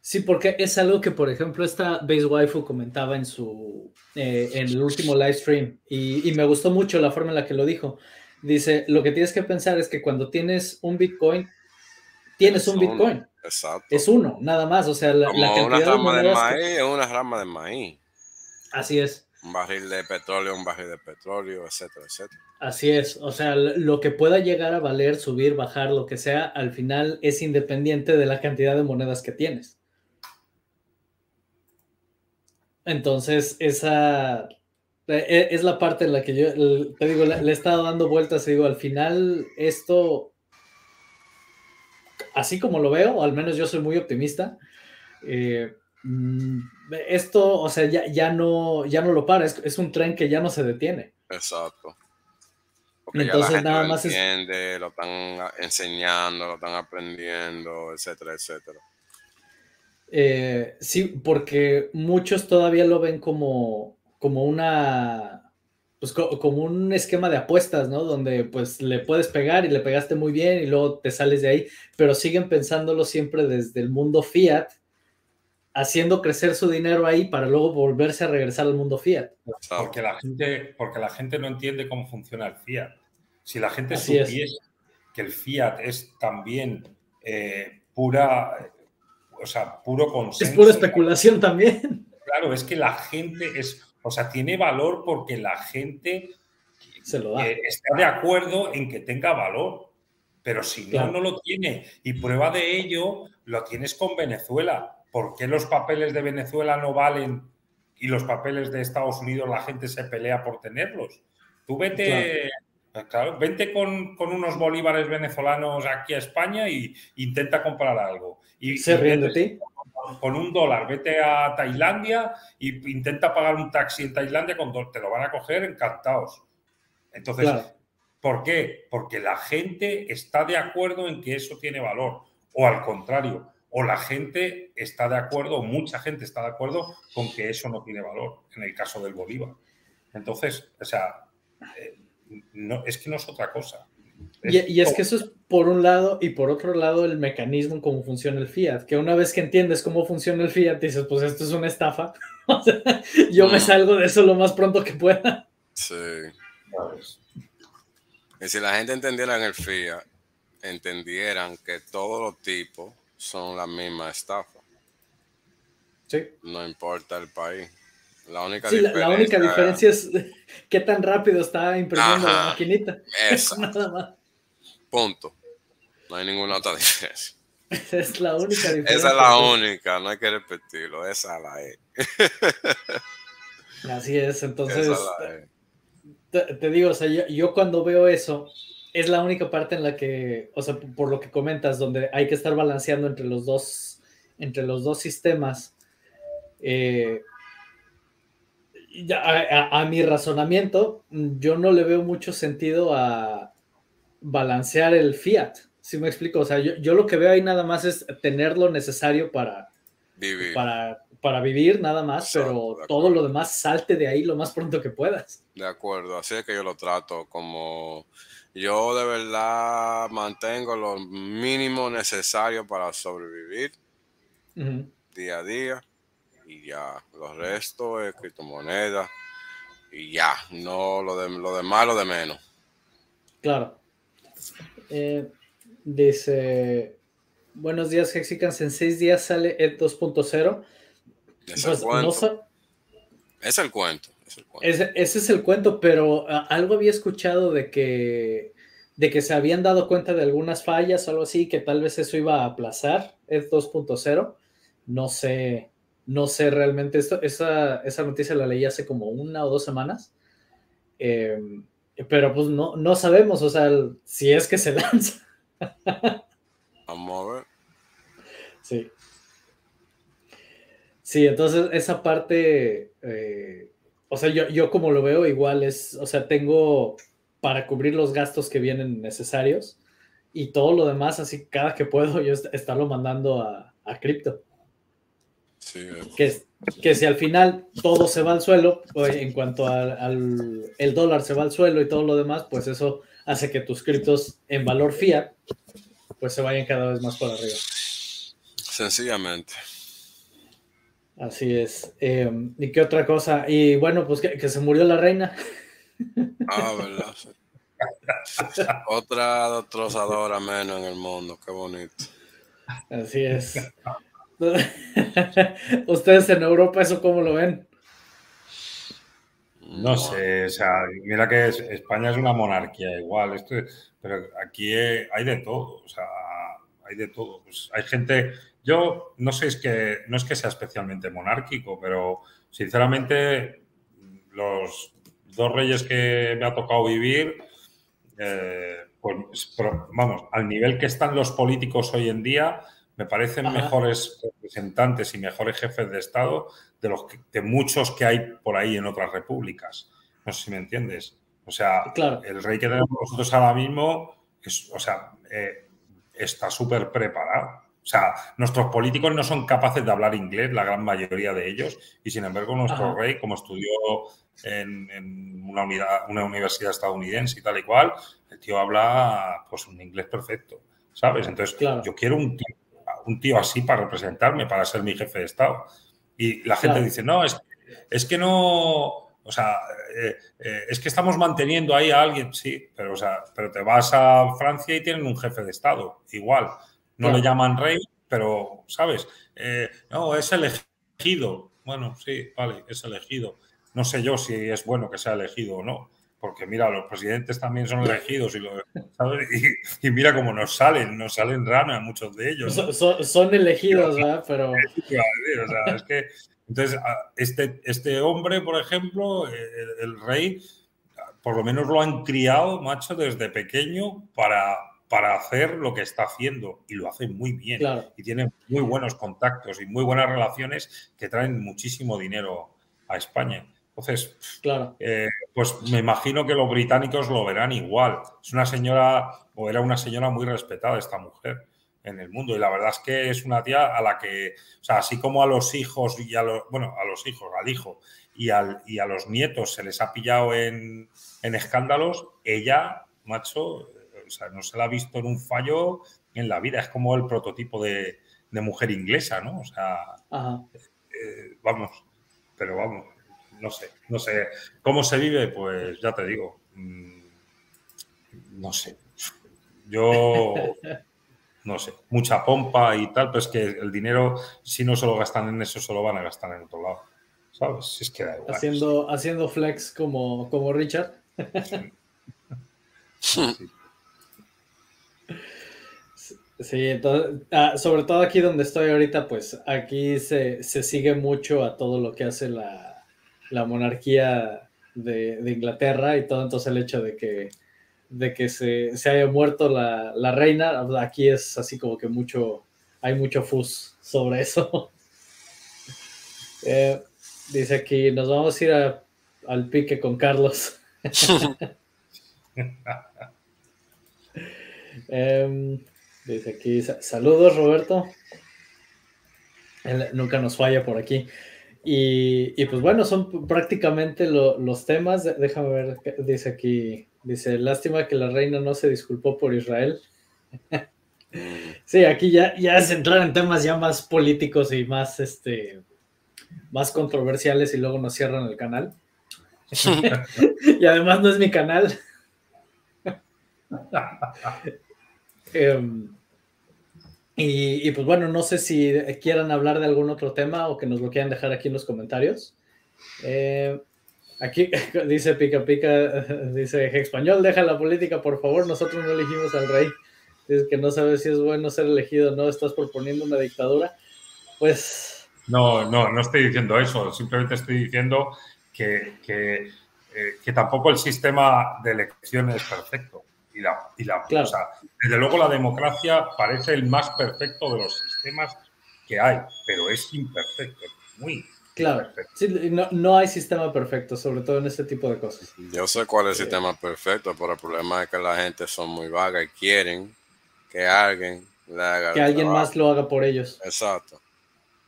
Sí, porque es algo que, por ejemplo, esta Base Waifu comentaba en su eh, en el último live stream y, y, me gustó mucho la forma en la que lo dijo. Dice, lo que tienes que pensar es que cuando tienes un Bitcoin, tienes un Bitcoin. Exacto. Es uno, nada más. O sea, la, cantidad una rama de, maíz es una rama de maíz. Así es. Un barril de petróleo, un barril de petróleo, etcétera, etcétera. Así es. O sea, lo que pueda llegar a valer, subir, bajar, lo que sea, al final es independiente de la cantidad de monedas que tienes. Entonces, esa e, es la parte en la que yo te digo, le, he estado dando vueltas y digo, al final esto, así como lo veo, o al menos yo soy muy optimista, eh, mm, esto, o sea, ya, ya, no, ya no lo para, es, un tren que ya no se detiene. Exacto. Porque Entonces ya nada lo más entiende, lo están enseñando, lo están aprendiendo, etcétera, etcétera. Eh, sí, porque muchos todavía lo ven como, como una, pues como un esquema de apuestas, ¿no? Donde pues le puedes pegar y le pegaste muy bien y luego te sales de ahí, pero siguen pensándolo siempre desde el mundo fiat, haciendo crecer su dinero ahí para luego volverse a regresar al mundo fiat. Porque la gente, porque la gente no entiende cómo funciona el fiat. Si la gente supiese que el fiat es también eh, pura o sea, puro consenso. Es pura especulación también. Claro, es que la gente es, o sea, tiene valor porque la gente Se lo da. Eh, está de acuerdo en que tenga valor. Pero si no, no lo tiene. Y prueba de ello lo tienes con Venezuela. ¿Por qué los papeles de Venezuela no valen y los papeles de Estados Unidos la gente se pelea por tenerlos? Tú vete, claro. vente con, con, unos bolívares venezolanos aquí a España y intenta comprar algo. Y, ¿Se ríen de ti? Con un dólar, vete a Tailandia e intenta pagar un taxi en Tailandia, con te lo van a coger encantados. Entonces, ¿por qué? Porque la gente está de acuerdo en que eso tiene valor. O al contrario, o la gente está de acuerdo, o mucha gente está de acuerdo con que eso no tiene valor, en el caso del Bolívar. Entonces, o sea, eh, no, es que no es otra cosa. Y, es que eso es por un lado y por otro lado el mecanismo en cómo funciona el fiat, que una vez que entiendes cómo funciona el fiat, dices, pues esto es una estafa, yo me salgo de eso lo más pronto que pueda. Sí. Y si la gente entendiera en el fiat, entendieran que todos los tipos son la misma estafa. Sí. No importa el país. La única, diferencia... La, única diferencia es qué tan rápido está imprimiendo la maquinita. Eso nada más. Punto. No hay ninguna otra diferencia. es la única diferencia. Esa es la única, no hay que repetirlo. Esa la es. Así es, entonces. Te, digo, o sea, yo, cuando veo eso, es la única parte en la que, o sea, por lo que comentas, donde hay que estar balanceando entre los dos, entre los dos sistemas. Eh, a, mi razonamiento, yo no le veo mucho sentido a balancear el fiat. Si me explico, o sea, yo, lo que veo ahí nada más es tener lo necesario para vivir, para, para vivir nada más, pero todo lo demás salte de ahí lo más pronto que puedas. De acuerdo, así es que yo lo trato como yo de verdad mantengo lo mínimo necesario para sobrevivir día a día y ya. Lo resto es criptomonedas y ya. No lo, de, lo demás, lo de menos. Claro. Eh, dice: Buenos días, Hexicans. En seis días sale el 2.0. Es, pues, no es el cuento. Ese, es el cuento, pero algo había escuchado de que de que se habían dado cuenta de algunas fallas o algo así, que tal vez eso iba a aplazar el 2.0. No sé, no sé realmente, esto, esa, esa noticia la leí hace como una o dos semanas, em, pero pues no, no sabemos, o sea, si es que se lanza. Vamos a ver. Sí. Sí, entonces esa parte, eh, o sea, yo, yo como lo veo igual es, o sea, tengo para cubrir los gastos que vienen necesarios y todo lo demás, así cada que puedo yo estarlo mandando a, a cripto. Que, que si al final todo se va al suelo, pues, en cuanto al, el dólar se va al suelo y todo lo demás, pues eso hace que tus criptos en valor fiat pues se vayan cada vez más por arriba. Sencillamente. Así es. Em, ¿Y qué otra cosa? Y bueno, pues que, se murió la reina. Ah, verdad. Otra destrozadora menos en el mundo, qué bonito. Así es. ¿Ustedes en Europa eso cómo lo ven? No sé, o sea, mira que España es una monarquía igual, esto, pero aquí hay de todo, o sea, hay de todo. Pues hay gente, yo no sé, es que no es que sea especialmente monárquico, pero sinceramente los dos reyes que me ha tocado vivir, eh, pues, vamos, al nivel que están los políticos hoy en día, me parecen mejores representantes y mejores jefes de Estado de los de muchos que hay por ahí en otras repúblicas. No sé si me entiendes. O sea, el rey que tenemos nosotros ahora mismo, es, o sea, eh, está súper preparado. O sea, nuestros políticos no son capaces de hablar inglés, la gran mayoría de ellos, y sin embargo nuestro rey, como estudió en, una, unidad, una, universidad estadounidense y tal y cual, el tío habla pues un inglés perfecto, ¿sabes? Entonces, yo quiero un tío, un tío, así para representarme, para ser mi jefe de Estado. Y la gente dice, no, es, es que no, o sea, eh, eh, es que estamos manteniendo ahí a alguien, sí, pero, o sea, pero te vas a Francia y tienen un jefe de Estado, igual no le llaman rey, pero, ¿sabes? Eh, no, es elegido. Bueno, sí, vale, es elegido. No sé yo si es bueno que sea elegido o no, porque mira, los presidentes también son elegidos y, y, mira cómo nos salen, nos salen ranas muchos de ellos. Son, elegidos, ¿verdad? Pero... O sea, es que, entonces, este, este hombre, por ejemplo, el, el rey, por lo menos lo han criado, macho, desde pequeño para, para hacer lo que está haciendo y lo hace muy bien y tiene muy buenos contactos y muy buenas relaciones que traen muchísimo dinero a España. Entonces, claro. Eh, pues me imagino que los británicos lo verán igual. Es una señora o era una señora muy respetada esta mujer en el mundo y la verdad es que es una tía a la que, o sea, así como a los hijos y a los, bueno, a los hijos, al hijo y, al, y a los nietos se les ha pillado en, en escándalos, ella, macho, o sea, no se la ha visto en un fallo en la vida. Es como el prototipo de, mujer inglesa, ¿no? O sea, eh, vamos, pero vamos, no sé, no sé. ¿Cómo se vive? Pues ya te digo, mm, no sé. Yo, no sé, mucha pompa y tal, pero es que el dinero, si no se lo gastan en eso, se lo van a gastar en otro lado. ¿Sabes? Es que da igual. Haciendo, haciendo flex como, como Richard. sí. Sí, entonces, ah, sobre todo aquí donde estoy ahorita, pues aquí se, sigue mucho a todo lo que hace la, monarquía de, Inglaterra y todo, entonces el hecho de que, de que se, haya muerto la, reina, aquí es así como que mucho, hay mucho fus sobre eso. Eh, dice aquí, nos vamos a ir al pique con Carlos. Em, Dice aquí, saludos Roberto. nunca nos falla por aquí. Y, pues bueno, son prácticamente los temas. Déjame ver, dice aquí, dice, lástima que la reina no se disculpó por Israel. sí, aquí ya, ya es entrar en temas ya más políticos y más, este, más controversiales y luego nos cierran el canal. y además no es mi canal. Em, y, pues bueno, no sé si quieran hablar de algún otro tema o que nos lo quieran dejar aquí en los comentarios. Eh, aquí dice Pica Pica, dice español, deja la política, por favor, nosotros no elegimos al rey. Dice que no sabes si es bueno ser elegido no, estás proponiendo una dictadura. Pues... No, no, no estoy diciendo eso, simplemente estoy diciendo que, que, eh, que tampoco el sistema de elección es perfecto y la, desde luego la democracia parece el más perfecto de los sistemas que hay, pero es imperfecto, muy Claro, no, hay sistema perfecto, sobre todo en este tipo de cosas. Yo sé cuál es el sistema perfecto, pero el problema es que la gente son muy vaga y quieren que alguien le haga Que alguien más lo haga por ellos. Exacto.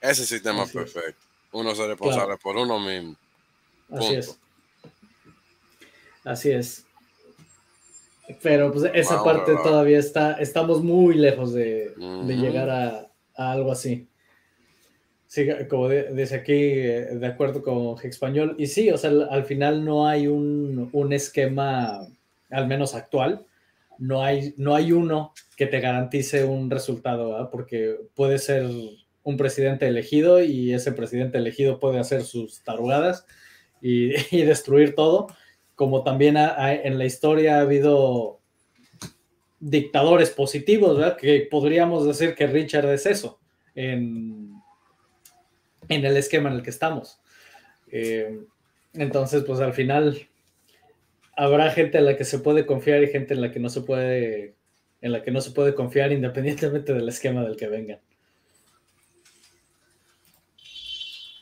Ese sistema es perfecto. Uno se responsable por uno mismo. Así es. Así es. Pero pues esa parte todavía está, estamos muy lejos de, llegar a, algo así. Sí, como dice aquí, eh, de acuerdo con Español. Y sí, o sea, al, final no hay un, un, esquema, al menos actual, no hay, no hay uno que te garantice un resultado, porque puede ser un presidente elegido y ese presidente elegido puede hacer sus tarugadas y, y destruir todo, como también en la historia ha habido dictadores positivos, ¿verdad? que podríamos decir que Richard es eso. En, en el esquema en el que estamos. Eh, entonces, pues al final habrá gente en la que se puede confiar y gente en la que no se puede, en la que no se puede confiar independientemente del esquema del que vengan.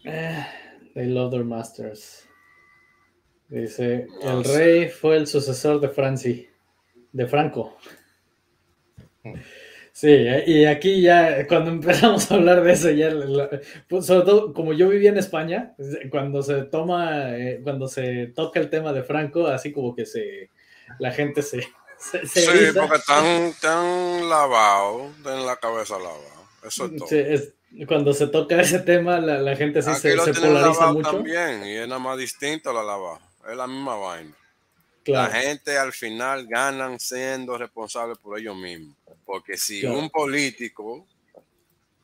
Eh, they love their masters. Dice, el rey fue el sucesor de Franci, de Franco. Mm. Sí, y aquí ya, cuando empezamos a hablar de eso, ya, pues, sobre todo como yo vivía en España, cuando se toma, eh, cuando se toca el tema de Franco, así como que se, la gente se... sí, porque están, tan lavado, en la cabeza lavado, eso es todo. Sí, cuando se toca ese tema, la, gente sí se, se polariza mucho. también, y es nada más distinto la lava, es la misma vaina. La gente al final ganan siendo responsables por ellos mismos. Porque si un político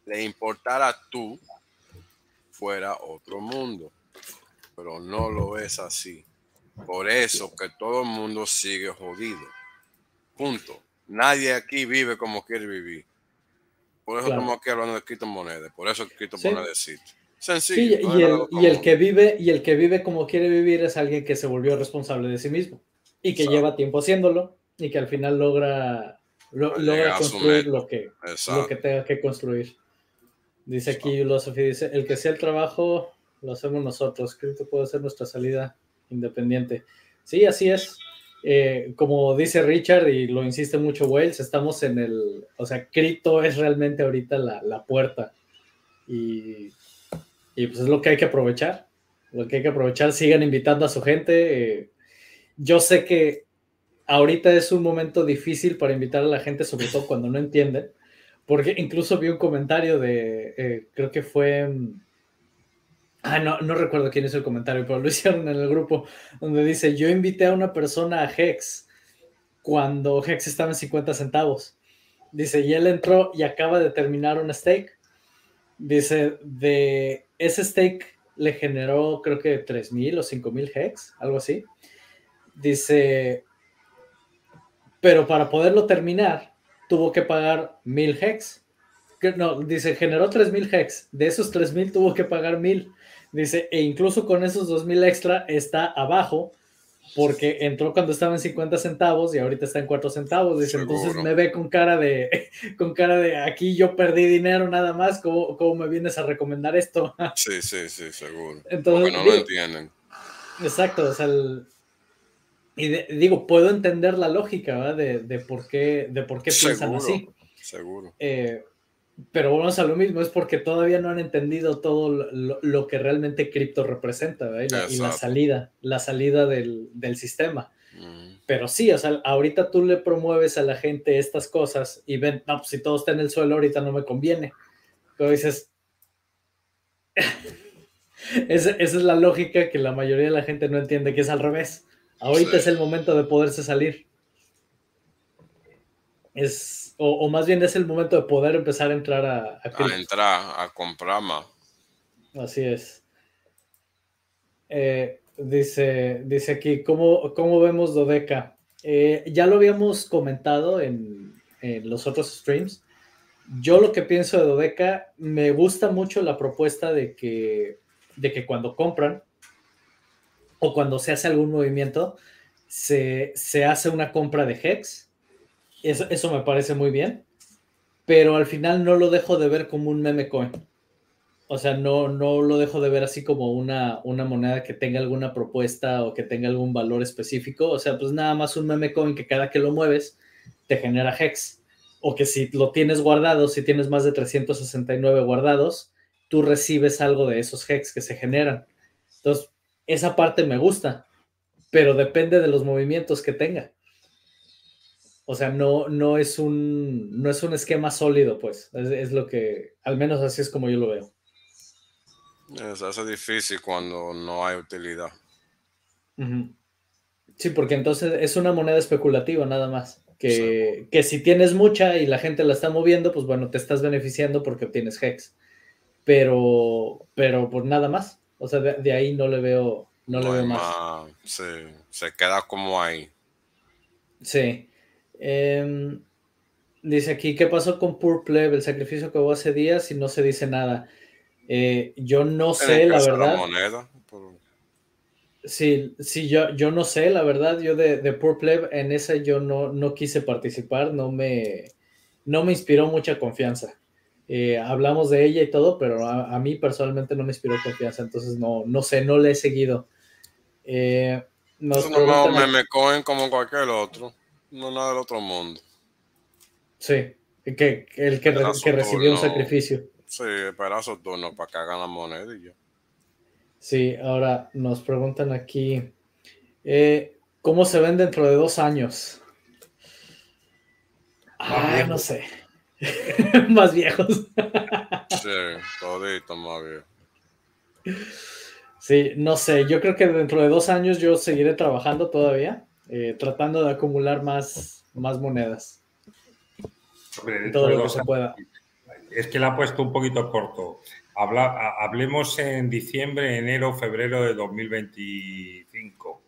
le importara tú, fuera otro mundo. Pero no lo es así. Por eso que todo el mundo sigue jodido. Punto. Nadie aquí vive como quiere vivir. Por eso estamos aquí hablando de criptomonedas. Por eso criptomonedas existe. Sencillo. y, el, y, el, que vive, y el que vive como quiere vivir es alguien que se volvió responsable de sí mismo y que lleva tiempo haciéndolo y que al final logra logra construir lo que, lo que tenga que construir. Dice aquí Philosophy, dice, el que sea el trabajo, lo hacemos nosotros. Que puede ser nuestra salida independiente. Sí, así es. Eh, como dice Richard y lo insiste mucho Wales, estamos en el, o sea, cripto es realmente ahorita la, la puerta y, y, pues es lo que hay que aprovechar, lo que hay que aprovechar, sigan invitando a su gente. Eh, yo sé que ahorita es un momento difícil para invitar a la gente, sobre todo cuando no entienden, porque incluso vi un comentario de, eh, creo que fue, mm, ah, no, no recuerdo quién es el comentario, pero lo hicieron en el grupo, donde dice, yo invité a una persona a Hex cuando Hex estaba en 50 centavos. Dice, y él entró y acaba de terminar un stake. Dice, de ese stake le generó creo que 3.000 o 5.000 Hex, algo así. Dice, pero para poderlo terminar tuvo que pagar mil hex. No, dice, generó tres mil hex. De esos tres mil tuvo que pagar mil. Dice, e incluso con esos dos mil extra está abajo porque entró cuando estaba en 50 centavos y ahorita está en 4 centavos. Dice, entonces me ve con cara de, con cara de, aquí yo perdí dinero nada más, ¿cómo, cómo me vienes a recomendar esto? sí, sí, sí, seguro. Entonces, porque no lo entienden. Exacto, o sea, el, y digo, puedo entender la lógica De, de, por qué, de por qué piensan así. Seguro. Eh, pero vamos a lo mismo, es porque todavía no han entendido todo lo, que realmente cripto representa y, la, salida, la salida del, del sistema. Mm. Pero sí, o sea, ahorita tú le promueves a la gente estas cosas y ven, no, pues si todo está en el suelo, ahorita no me conviene. Pero dices, esa, esa es la lógica que la mayoría de la gente no entiende, que es al revés. Ahorita es el momento de poderse salir. Es, o, más bien es el momento de poder empezar a entrar a, a, entrar, a comprar más. Así es. Eh, dice, dice aquí, ¿cómo, cómo vemos Dodeca? Eh, ya lo habíamos comentado en, en, los otros streams. Yo lo que pienso de Dodeca, me gusta mucho la propuesta de que, de que cuando compran, o cuando se hace algún movimiento, se, hace una compra de Hex. Eso, me parece muy bien. Pero al final no lo dejo de ver como un meme coin. O sea, no, no lo dejo de ver así como una, una moneda que tenga alguna propuesta o que tenga algún valor específico. O sea, pues nada más un meme coin que cada que lo mueves te genera Hex. O que si lo tienes guardado, si tienes más de 369 guardados, tú recibes algo de esos Hex que se generan. Entonces, esa parte me gusta, pero depende de los movimientos que tenga. O sea, no, no, es, un, no es un esquema sólido, pues. Es, lo que, al menos así es como yo lo veo. Se hace difícil cuando no hay utilidad. Sí, porque entonces es una moneda especulativa nada más. Que, que, si tienes mucha y la gente la está moviendo, pues bueno, te estás beneficiando porque obtienes Hex. Pero, pero pues nada más. O sea, de, ahí no le veo, no, le veo más. se queda como ahí. Sí. Em, dice aquí, ¿qué pasó con Poor Pleb? El sacrificio que hubo hace días y no se dice nada. Eh, yo no sé, la verdad. Sí, sí, yo, yo no sé, la verdad, yo de, de Poor Pleb en esa yo no, no quise participar, no me, no me inspiró mucha confianza. Eh, hablamos de ella y todo, pero a, mí personalmente no me inspiró confianza, entonces no, no sé, no le he seguido. Eh, nos me cogen como cualquier otro, no nada del otro mundo. Sí, que, el que, que recibió un sacrificio. Sí, su turno para que hagan la moneda y ya. Sí, ahora nos preguntan aquí, eh, ¿cómo se ven dentro de dos años? Ah, no sé. más viejos. sí, todito más viejos. Sí, no sé, yo creo que dentro de dos años yo seguiré trabajando todavía, eh, tratando de acumular más, más monedas. todo lo que se pueda. Es que la ha puesto un poquito corto hablemos en diciembre, enero, febrero de 2025.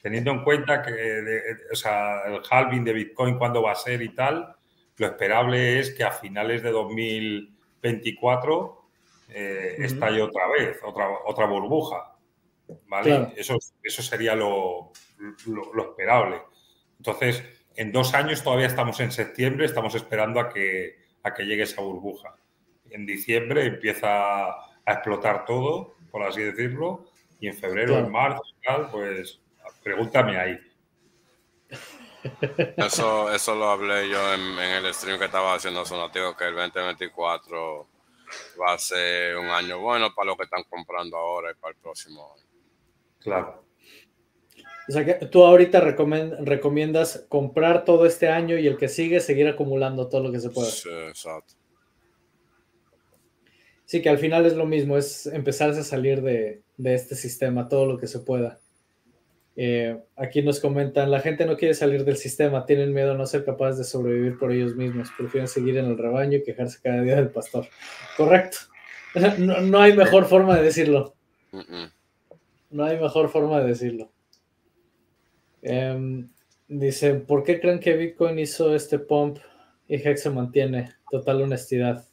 Teniendo en cuenta que o sea, el halving de Bitcoin, cuándo va a ser y tal, lo esperable es que a finales de 2024 eh, estalle otra vez, otra, otra burbuja. ¿Vale? Eso, eso sería lo, lo, esperable. Entonces, en dos años todavía estamos en septiembre, estamos esperando a que, a que llegue esa burbuja en diciembre empieza a explotar todo, por así decirlo, y en febrero, en marzo, pues pregúntame ahí. Eso, eso lo hablé yo en, el stream que estaba haciendo Sonativo, que el 2024 va a ser un año bueno para lo que están comprando ahora y para el próximo año. Claro. O sea que tú ahorita recomiendas comprar todo este año y el que sigue seguir acumulando todo lo que se pueda. Sí, exacto. Sí, que al final es lo mismo, es empezarse a salir de, este sistema todo lo que se pueda. Eh, aquí nos comentan, la gente no quiere salir del sistema, tienen miedo a no ser capaces de sobrevivir por ellos mismos, prefieren seguir en el rebaño y quejarse cada día del pastor. Correcto. No, hay mejor forma de decirlo. No hay mejor forma de decirlo. Em, dice, ¿por qué creen que Bitcoin hizo este pump y Hex se mantiene? Total honestidad.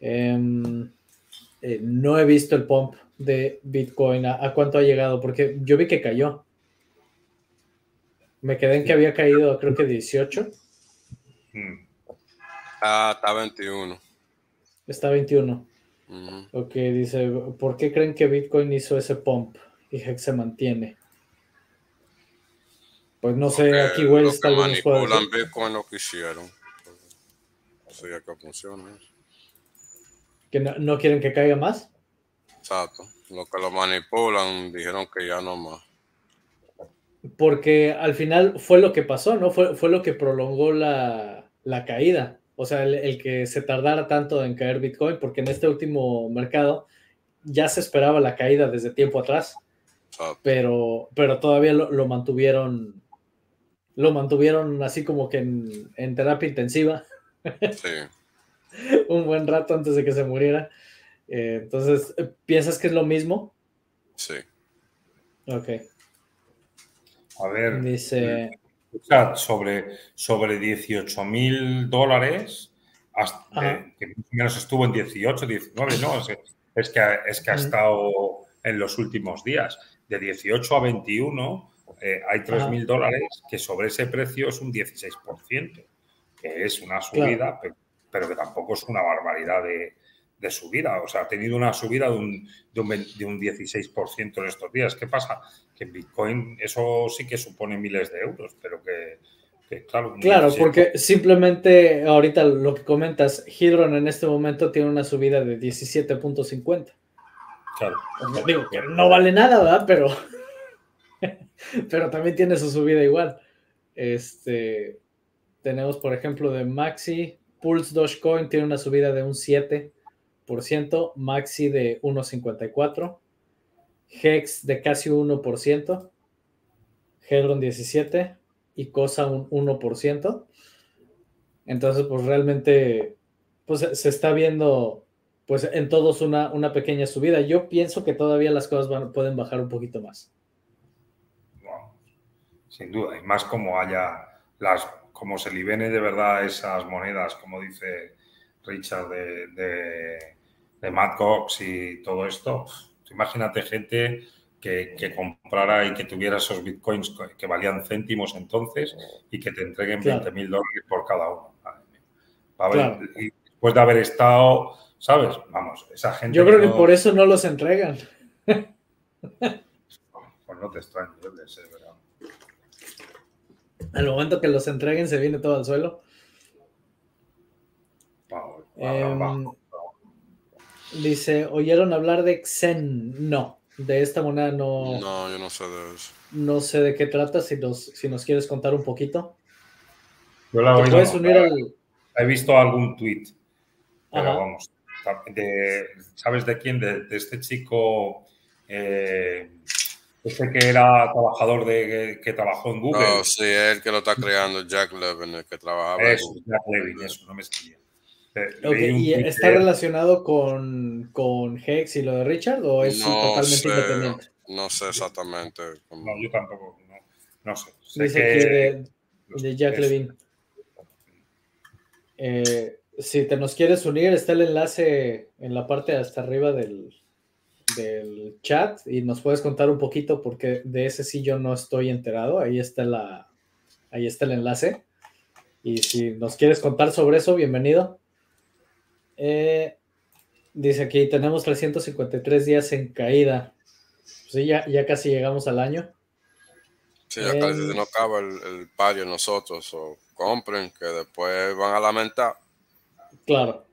Em, eh, no he visto el pump de Bitcoin. ¿A, cuánto ha llegado? Porque yo vi que cayó. Me quedé en que había caído, creo que 18. Ah, está 21. Está 21. Ok, dice, ¿por qué creen que Bitcoin hizo ese pump y Hex se mantiene? Pues no sé, aquí Wells tal vez manipulan Bitcoin lo que hicieron. Así que funciona que no, quieren que caiga más. Exacto. Los que lo manipulan dijeron que ya no más. Porque al final fue lo que pasó, ¿no? Fue, fue lo que prolongó la, caída. O sea, el, que se tardara tanto en caer Bitcoin, porque en este último mercado ya se esperaba la caída desde tiempo atrás. Pero, pero todavía lo, mantuvieron, lo mantuvieron así como que en, en terapia intensiva. Sí. un buen rato antes de que se muriera. Eh, entonces, ¿piensas que es lo mismo? Sí. Ok. A ver. Dice. sobre, sobre 18 mil dólares, hasta, que menos estuvo en 18, 19, ¿no? Es, que, es que ha estado en los últimos días. De 18 a 21 eh, hay 3 mil dólares, que sobre ese precio es un 16%, que es una subida, pero pero que tampoco es una barbaridad de, subida. O sea, ha tenido una subida de un, de un, de un 16% en estos días. ¿Qué pasa? Que en Bitcoin eso sí que supone miles de euros, pero que, claro. Claro, porque simplemente ahorita lo que comentas, Hydron en este momento tiene una subida de 17.50. Claro. digo que no vale nada, ¿verdad? Pero, pero también tiene su subida igual. Este, tenemos, por ejemplo, de Maxi, Pulse Dogecoin tiene una subida de un 7 1%, Maxi de 1.54%, Hex de casi 1%, Hedron 17% y Cosa un 1%. Entonces, pues realmente pues, se está viendo pues en todos una, una pequeña subida. Yo pienso que todavía las cosas van, pueden bajar un poquito más. Sin duda, y más como haya las, como se libene de verdad esas monedas, como dice Richard de, de, de Mad Cox y todo esto. Imagínate gente que, comprara y que tuviera esos bitcoins que valían céntimos entonces y que te entreguen 20 mil dólares por cada uno. Y después de haber estado, ¿sabes? Vamos, esa gente. Yo creo que, por eso no los entregan. pues no te extraño, yo sé, ¿verdad? Al momento que los entreguen se viene todo al suelo. Em, dice, ¿oyeron hablar de Xen? No de esta moneda no. No, yo no sé de eso. No sé de qué trata, si nos, si nos quieres contar un poquito. Yo la puedes unir He visto algún tweet, pero vamos. ¿Sabes de quién? De, este chico, eh, este que era trabajador de que, trabajó en Google. Oh, sí, él que lo está creando, Jack Levin, el que trabajaba. Eso, Jack Levin, eso, no me escribía. ¿Y está relacionado con, con Hex y lo de Richard o es totalmente independiente? No sé exactamente. No, yo tampoco. No, sé. Dice que de, Jack Levine. Eh, si te nos quieres unir, está el enlace en la parte hasta arriba del, del chat y nos puedes contar un poquito porque de ese sí yo no estoy enterado. Ahí está la, ahí está el enlace. Y si nos quieres contar sobre eso, bienvenido. Eh, dice aquí, tenemos 353 días en caída. Sí, ya, ya casi llegamos al año. Sí, ya casi no acaba el, el pario nosotros. O compren, que después van a lamentar. Claro.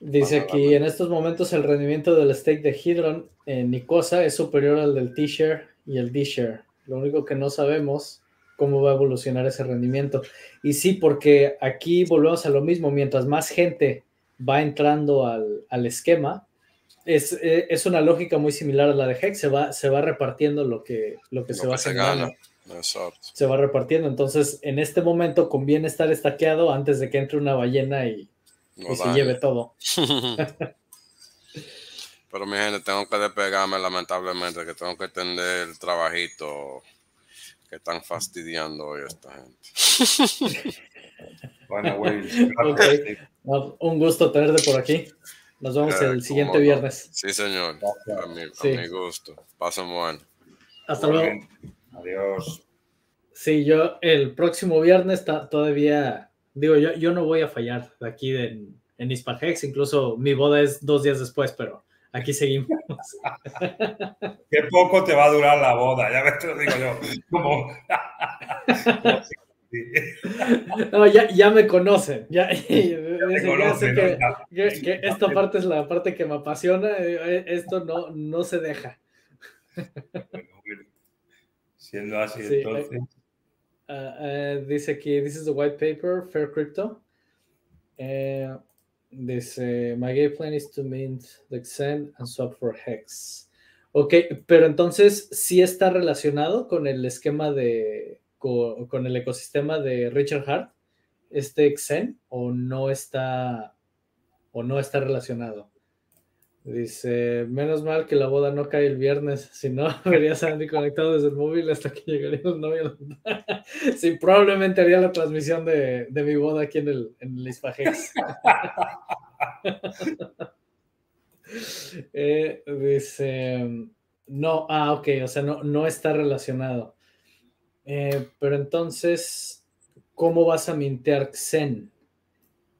Dice aquí, en estos momentos el rendimiento del stake de Hydron en Nicosa es superior al del T-Share y el D-Share. Lo único que no sabemos cómo va a evolucionar ese rendimiento. Y sí, porque aquí volvemos a lo mismo, mientras más gente va entrando al, esquema, es, eh, es, una lógica muy similar a la de Hex, se va, se va repartiendo lo que, lo que se va se Se va repartiendo, entonces en este momento conviene estar estaqueado antes de que entre una ballena y, se lleve todo. Pero mi gente, tengo que despegarme lamentablemente, que tengo que tener el trabajito que están fastidiando hoy esta gente. bueno, güey. Un gusto tenerte por aquí. Nos vemos el siguiente viernes. Sí, señor. A mi, gusto. Paso bueno. Hasta luego. Adiós. Sí, yo el próximo viernes todavía, digo, yo, yo no voy a fallar aquí en, en Hispagex, incluso mi boda es dos días después, pero aquí seguimos. Qué poco te va a durar la boda, ya ves, te lo digo yo. Como... No, ya, ya me conocen. Ya, ya, que, esta parte es la parte que me apasiona. Eh, esto no, no se deja. Siendo así, entonces. Uh, dice aquí: This is the white paper, Fair Crypto. Uh, dice: My game plan is to mint the Xen and swap for Hex. Ok, pero entonces sí está relacionado con el esquema de con, el ecosistema de Richard Hart, este Xen, o no está o no está relacionado. Dice, menos mal que la boda no cae el viernes, si no, verías a Andy conectado desde el móvil hasta que llegaría el novio. sí, probablemente haría la transmisión de, mi boda aquí en el, en el Isfajex. Eh, dice, no, ah, ok, o sea, no, no está relacionado. Eh, pero entonces, ¿cómo vas a mintear Xen?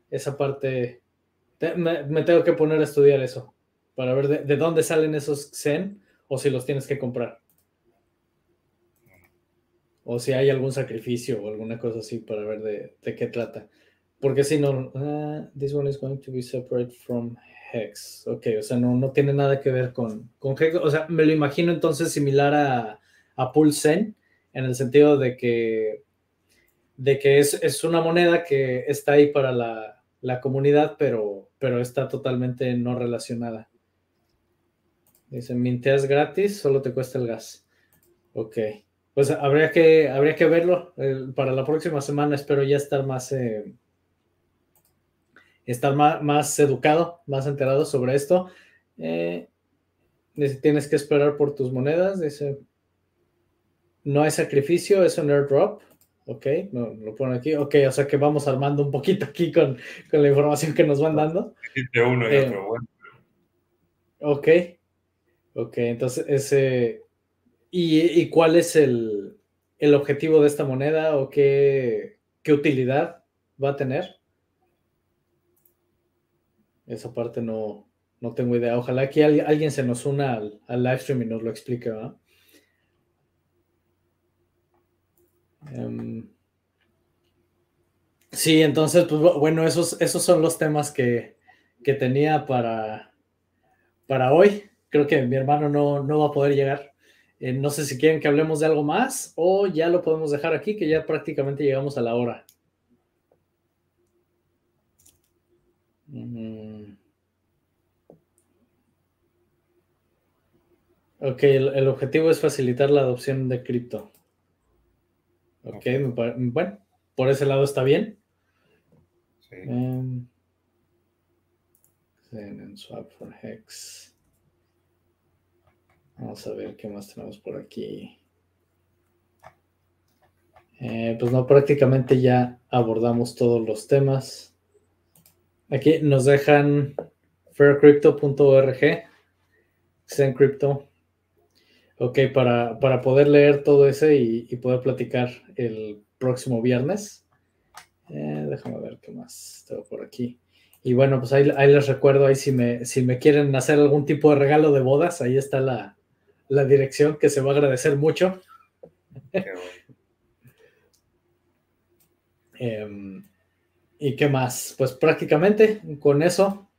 Esa parte, me, tengo que poner a estudiar eso para ver de, dónde salen esos Xen o si los tienes que comprar. O si hay algún sacrificio o alguna cosa así para ver de, qué trata. Porque si no, uh, this one is going to be separate from Hex. Ok, o sea, no, no tiene nada que ver con, con Hex. O sea, me lo imagino entonces similar a, a Pulsen, en el sentido de que, de que es, una moneda que está ahí para la, la comunidad, pero, pero está totalmente no relacionada. Dice, minteas gratis, solo te cuesta el gas. Ok. Pues habría que, habría que verlo. para la próxima semana espero ya estar más, eh, estar más, más, educado, más enterado sobre esto. Eh, tienes que esperar por tus monedas. Dice, no hay sacrificio, es un airdrop. Ok, no, lo ponen aquí. Ok, o sea que vamos armando un poquito aquí con, la información que nos van dando. uno y eh, otro, bueno. Ok, ok, entonces ese... ¿Y, cuál es el, objetivo de esta moneda o qué, utilidad va a tener? Esa parte no, no tengo idea. Ojalá que alguien se nos una al, al live stream y nos lo explique, ¿verdad? Em, sí, entonces, pues bueno, esos, esos son los temas que, tenía para, para hoy. Creo que mi hermano no, va a poder llegar. Eh, no sé si quieren que hablemos de algo más o ya lo podemos dejar aquí, que ya prácticamente llegamos a la hora. Mm. Ok, el, objetivo es facilitar la adopción de cripto. Ok, bueno, por ese lado está bien. Sí. Um, swap for hex. Vamos a ver qué más tenemos por aquí. Eh, pues no, prácticamente ya abordamos todos los temas. Aquí nos dejan faircrypto.org, Zen Ok, para, poder leer todo ese y, poder platicar el próximo viernes. Eh, déjame ver qué más tengo por aquí. Y bueno, pues ahí, les recuerdo, ahí si me, si me quieren hacer algún tipo de regalo de bodas, ahí está la, dirección que se va a agradecer mucho. Em, ¿Y qué más? Pues prácticamente con eso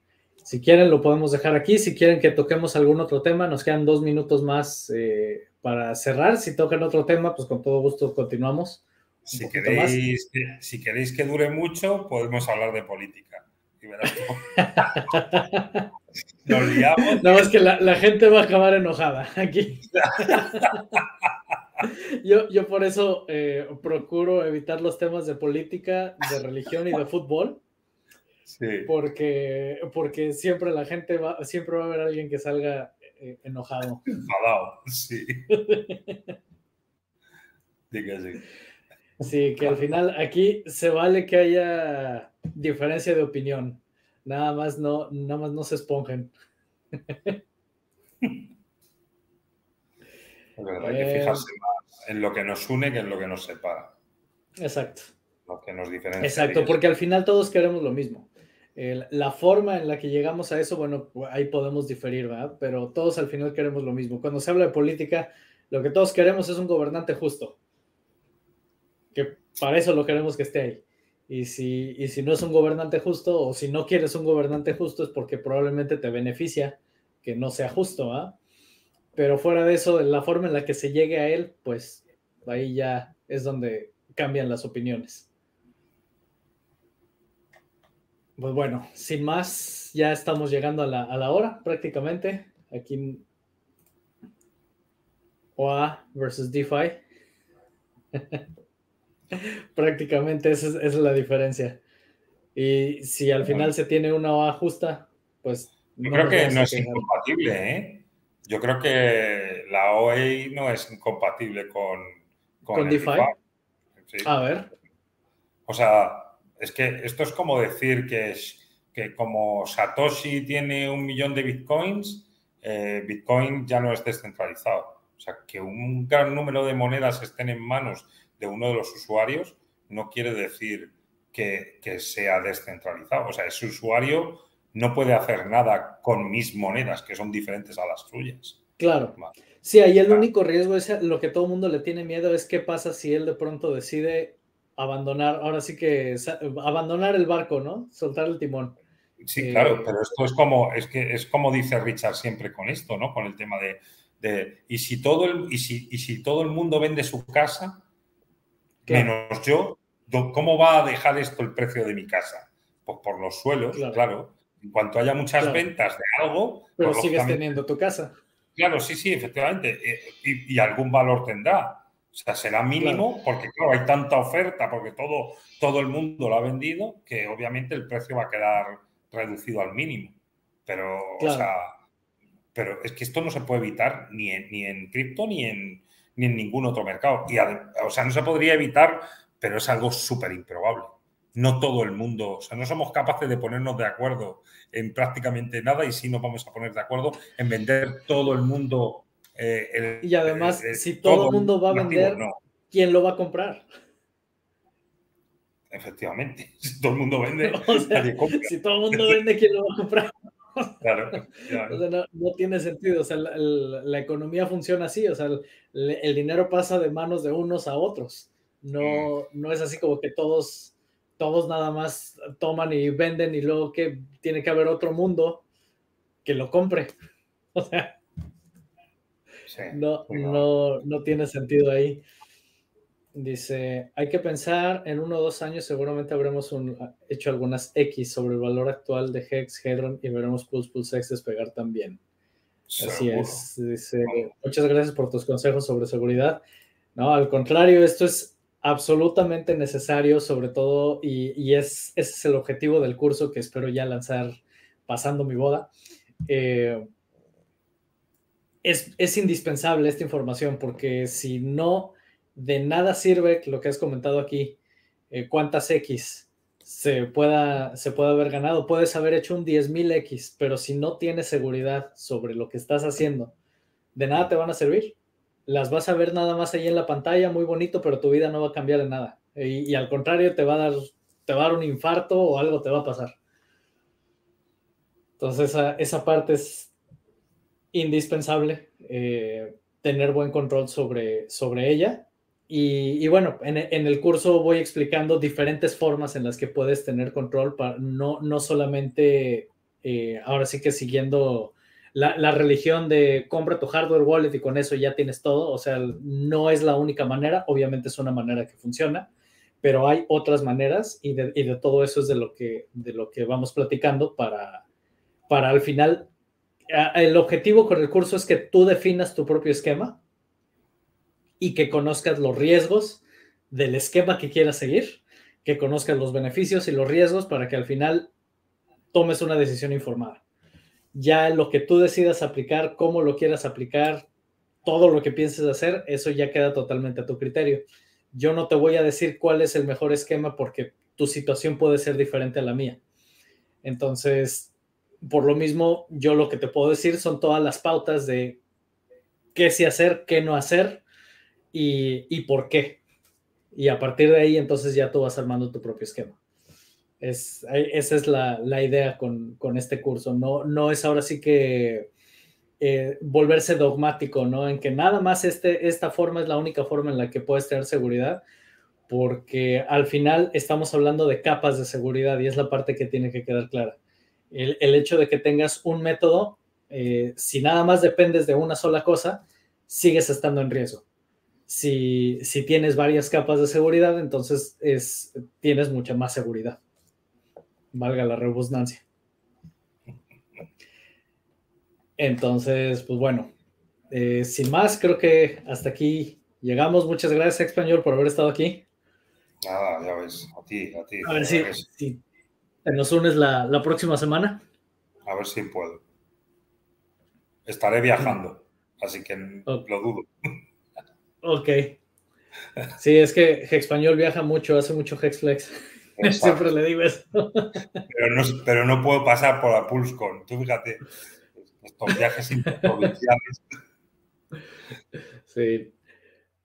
si quieren, lo podemos dejar aquí. Si quieren que toquemos algún otro tema, nos quedan dos minutos más eh, para cerrar. Si tocan otro tema, pues con todo gusto continuamos. Si queréis, que, si queréis que dure mucho, podemos hablar de política. Nos liamos. No, es que la, gente va a acabar enojada aquí. yo, yo por eso eh, procuro evitar los temas de política, de religión y de fútbol porque, porque siempre la gente va, siempre va a haber alguien que salga eh, enojado. Enfadado, sí. sí. Sí, que al final aquí se vale que haya diferencia de opinión. Nada más no, nada más no se esponjen. hay que fijarse eh, más en lo que nos une que en lo que nos separa. Exacto. Lo que nos diferencia. Exacto, porque al final todos queremos lo mismo la forma en la que llegamos a eso, bueno, ahí podemos diferir, ¿verdad? Pero todos al final queremos lo mismo. Cuando se habla de política, lo que todos queremos es un gobernante justo. Que para eso lo queremos que esté ahí. Y si, y si no es un gobernante justo, o si no quieres un gobernante justo, es porque probablemente te beneficia que no sea justo, ¿verdad? Pero fuera de eso, la forma en la que se llegue a él, pues ahí ya es donde cambian las opiniones. Pues bueno, sin más, ya estamos llegando a la, hora prácticamente. Aquí OA versus DeFi. prácticamente esa es, la diferencia. Y si al final se tiene una OA justa, pues... Yo creo que no es incompatible, ¿eh? Yo creo que la OA no es incompatible con... ¿Con, DeFi? A ver. O sea, es que esto es como decir que, que como Satoshi tiene un millón de bitcoins, eh, Bitcoin ya no es descentralizado. O sea, que un gran número de monedas estén en manos de uno de los usuarios no quiere decir que, sea descentralizado. O sea, ese usuario no puede hacer nada con mis monedas, que son diferentes a las suyas. Claro. Sí, ahí el único riesgo es lo que todo el mundo le tiene miedo es qué pasa si él de pronto decide abandonar, ahora sí que abandonar el barco, ¿no? Soltar el timón. Sí, eh, claro, pero esto es como, es que es como dice Richard siempre con esto, ¿no? Con el tema de, y si todo el, y si, y si todo el mundo vende su casa, menos yo, ¿cómo va a dejar esto el precio de mi casa? pues por los suelos, claro. En cuanto haya muchas ventas de algo. Pero pues, sigues teniendo tu casa. Claro, sí, sí, efectivamente. Eh, y, algún valor tendrá. O sea, será mínimo porque, claro, hay tanta oferta, porque todo, todo el mundo lo ha vendido, que obviamente el precio va a quedar reducido al mínimo. Pero, o sea, pero es que esto no se puede evitar ni en, ni en cripto ni en, ni en ningún otro mercado. Y, o sea, no se podría evitar, pero es algo súper improbable no todo el mundo, o sea, no somos capaces de ponernos de acuerdo en prácticamente nada y sí nos vamos a poner de acuerdo en vender todo el mundo. Eh, y además, si todo, el mundo va a vender, ¿quién lo va a comprar? Efectivamente, si todo el mundo vende, si todo el mundo vende, ¿quién lo va a comprar? Claro, no, tiene sentido, o sea, la, economía funciona así, o sea, el, dinero pasa de manos de unos a otros, no, mm. no es así como que todos todos nada más toman y venden y luego que tiene que haber otro mundo que lo compre. O sea, no, no, no tiene sentido ahí. Dice, hay que pensar, en uno o dos años seguramente habremos hecho algunas X sobre el valor actual de Hex, Hedron y veremos Pulse Pulse X despegar también. Así es. Dice, muchas gracias por tus consejos sobre seguridad. No, al contrario, esto es absolutamente necesario, sobre todo, y, es, ese es el objetivo del curso que espero ya lanzar pasando mi boda. Eh, es, indispensable esta información porque si no, de nada sirve lo que has comentado aquí, eh, cuántas X se pueda, se pueda haber ganado. Puedes haber hecho un 10.000 X, pero si no tienes seguridad sobre lo que estás haciendo, de nada te van a servir las vas a ver nada más ahí en la pantalla, muy bonito, pero tu vida no va a cambiar en nada. Y, al contrario, te va, a dar, te va a dar un infarto o algo te va a pasar. Entonces, esa, parte es indispensable, eh, tener buen control sobre, sobre ella. Y, bueno, en, el curso voy explicando diferentes formas en las que puedes tener control, para, no, no solamente, eh, ahora sí que siguiendo la, religión de compra tu hardware wallet y con eso ya tienes todo. O sea, no es la única manera, obviamente es una manera que funciona, pero hay otras maneras y de, todo eso es de lo que, de lo que vamos platicando para, para al final. El objetivo con el curso es que tú definas tu propio esquema y que conozcas los riesgos del esquema que quieras seguir, que conozcas los beneficios y los riesgos para que al final tomes una decisión informada ya lo que tú decidas aplicar, cómo lo quieras aplicar, todo lo que pienses hacer, eso ya queda totalmente a tu criterio. Yo no te voy a decir cuál es el mejor esquema porque tu situación puede ser diferente a la mía. Entonces, por lo mismo, yo lo que te puedo decir son todas las pautas de qué sí hacer, qué no hacer y, por qué. Y a partir de ahí, entonces ya tú vas armando tu propio esquema. Es, esa es la, idea con, este curso. No, no es ahora sí que eh, volverse dogmático, ¿no? En que nada más este, esta forma es la única forma en la que puedes tener seguridad, porque al final estamos hablando de capas de seguridad y es la parte que tiene que quedar clara. El, hecho de que tengas un método, eh, si nada más dependes de una sola cosa, sigues estando en riesgo. Si, si tienes varias capas de seguridad, entonces es, tienes mucha más seguridad valga la redundancia. Entonces, pues bueno, eh, sin más, creo que hasta aquí llegamos. Muchas gracias, Español, por haber estado aquí. Nada, ya ves, a ti, a ti. A ver si, nos unes la, próxima semana. A ver si puedo. Estaré viajando, así que lo dudo. Ok. Sí, es que Español viaja mucho, hace mucho Hexflex. Siempre le digo eso. Pero no, puedo pasar por la PulseCon. Tú fíjate, estos viajes interprovinciales. Sí.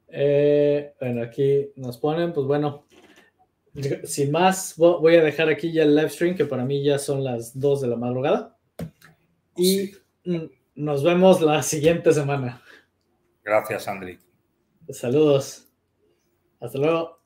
Eh, bueno, aquí nos ponen, pues bueno, sin más, voy a dejar aquí ya el live stream, que para mí ya son las 2 de la madrugada. Y nos vemos la siguiente semana. Gracias, Andri. Saludos. Hasta luego.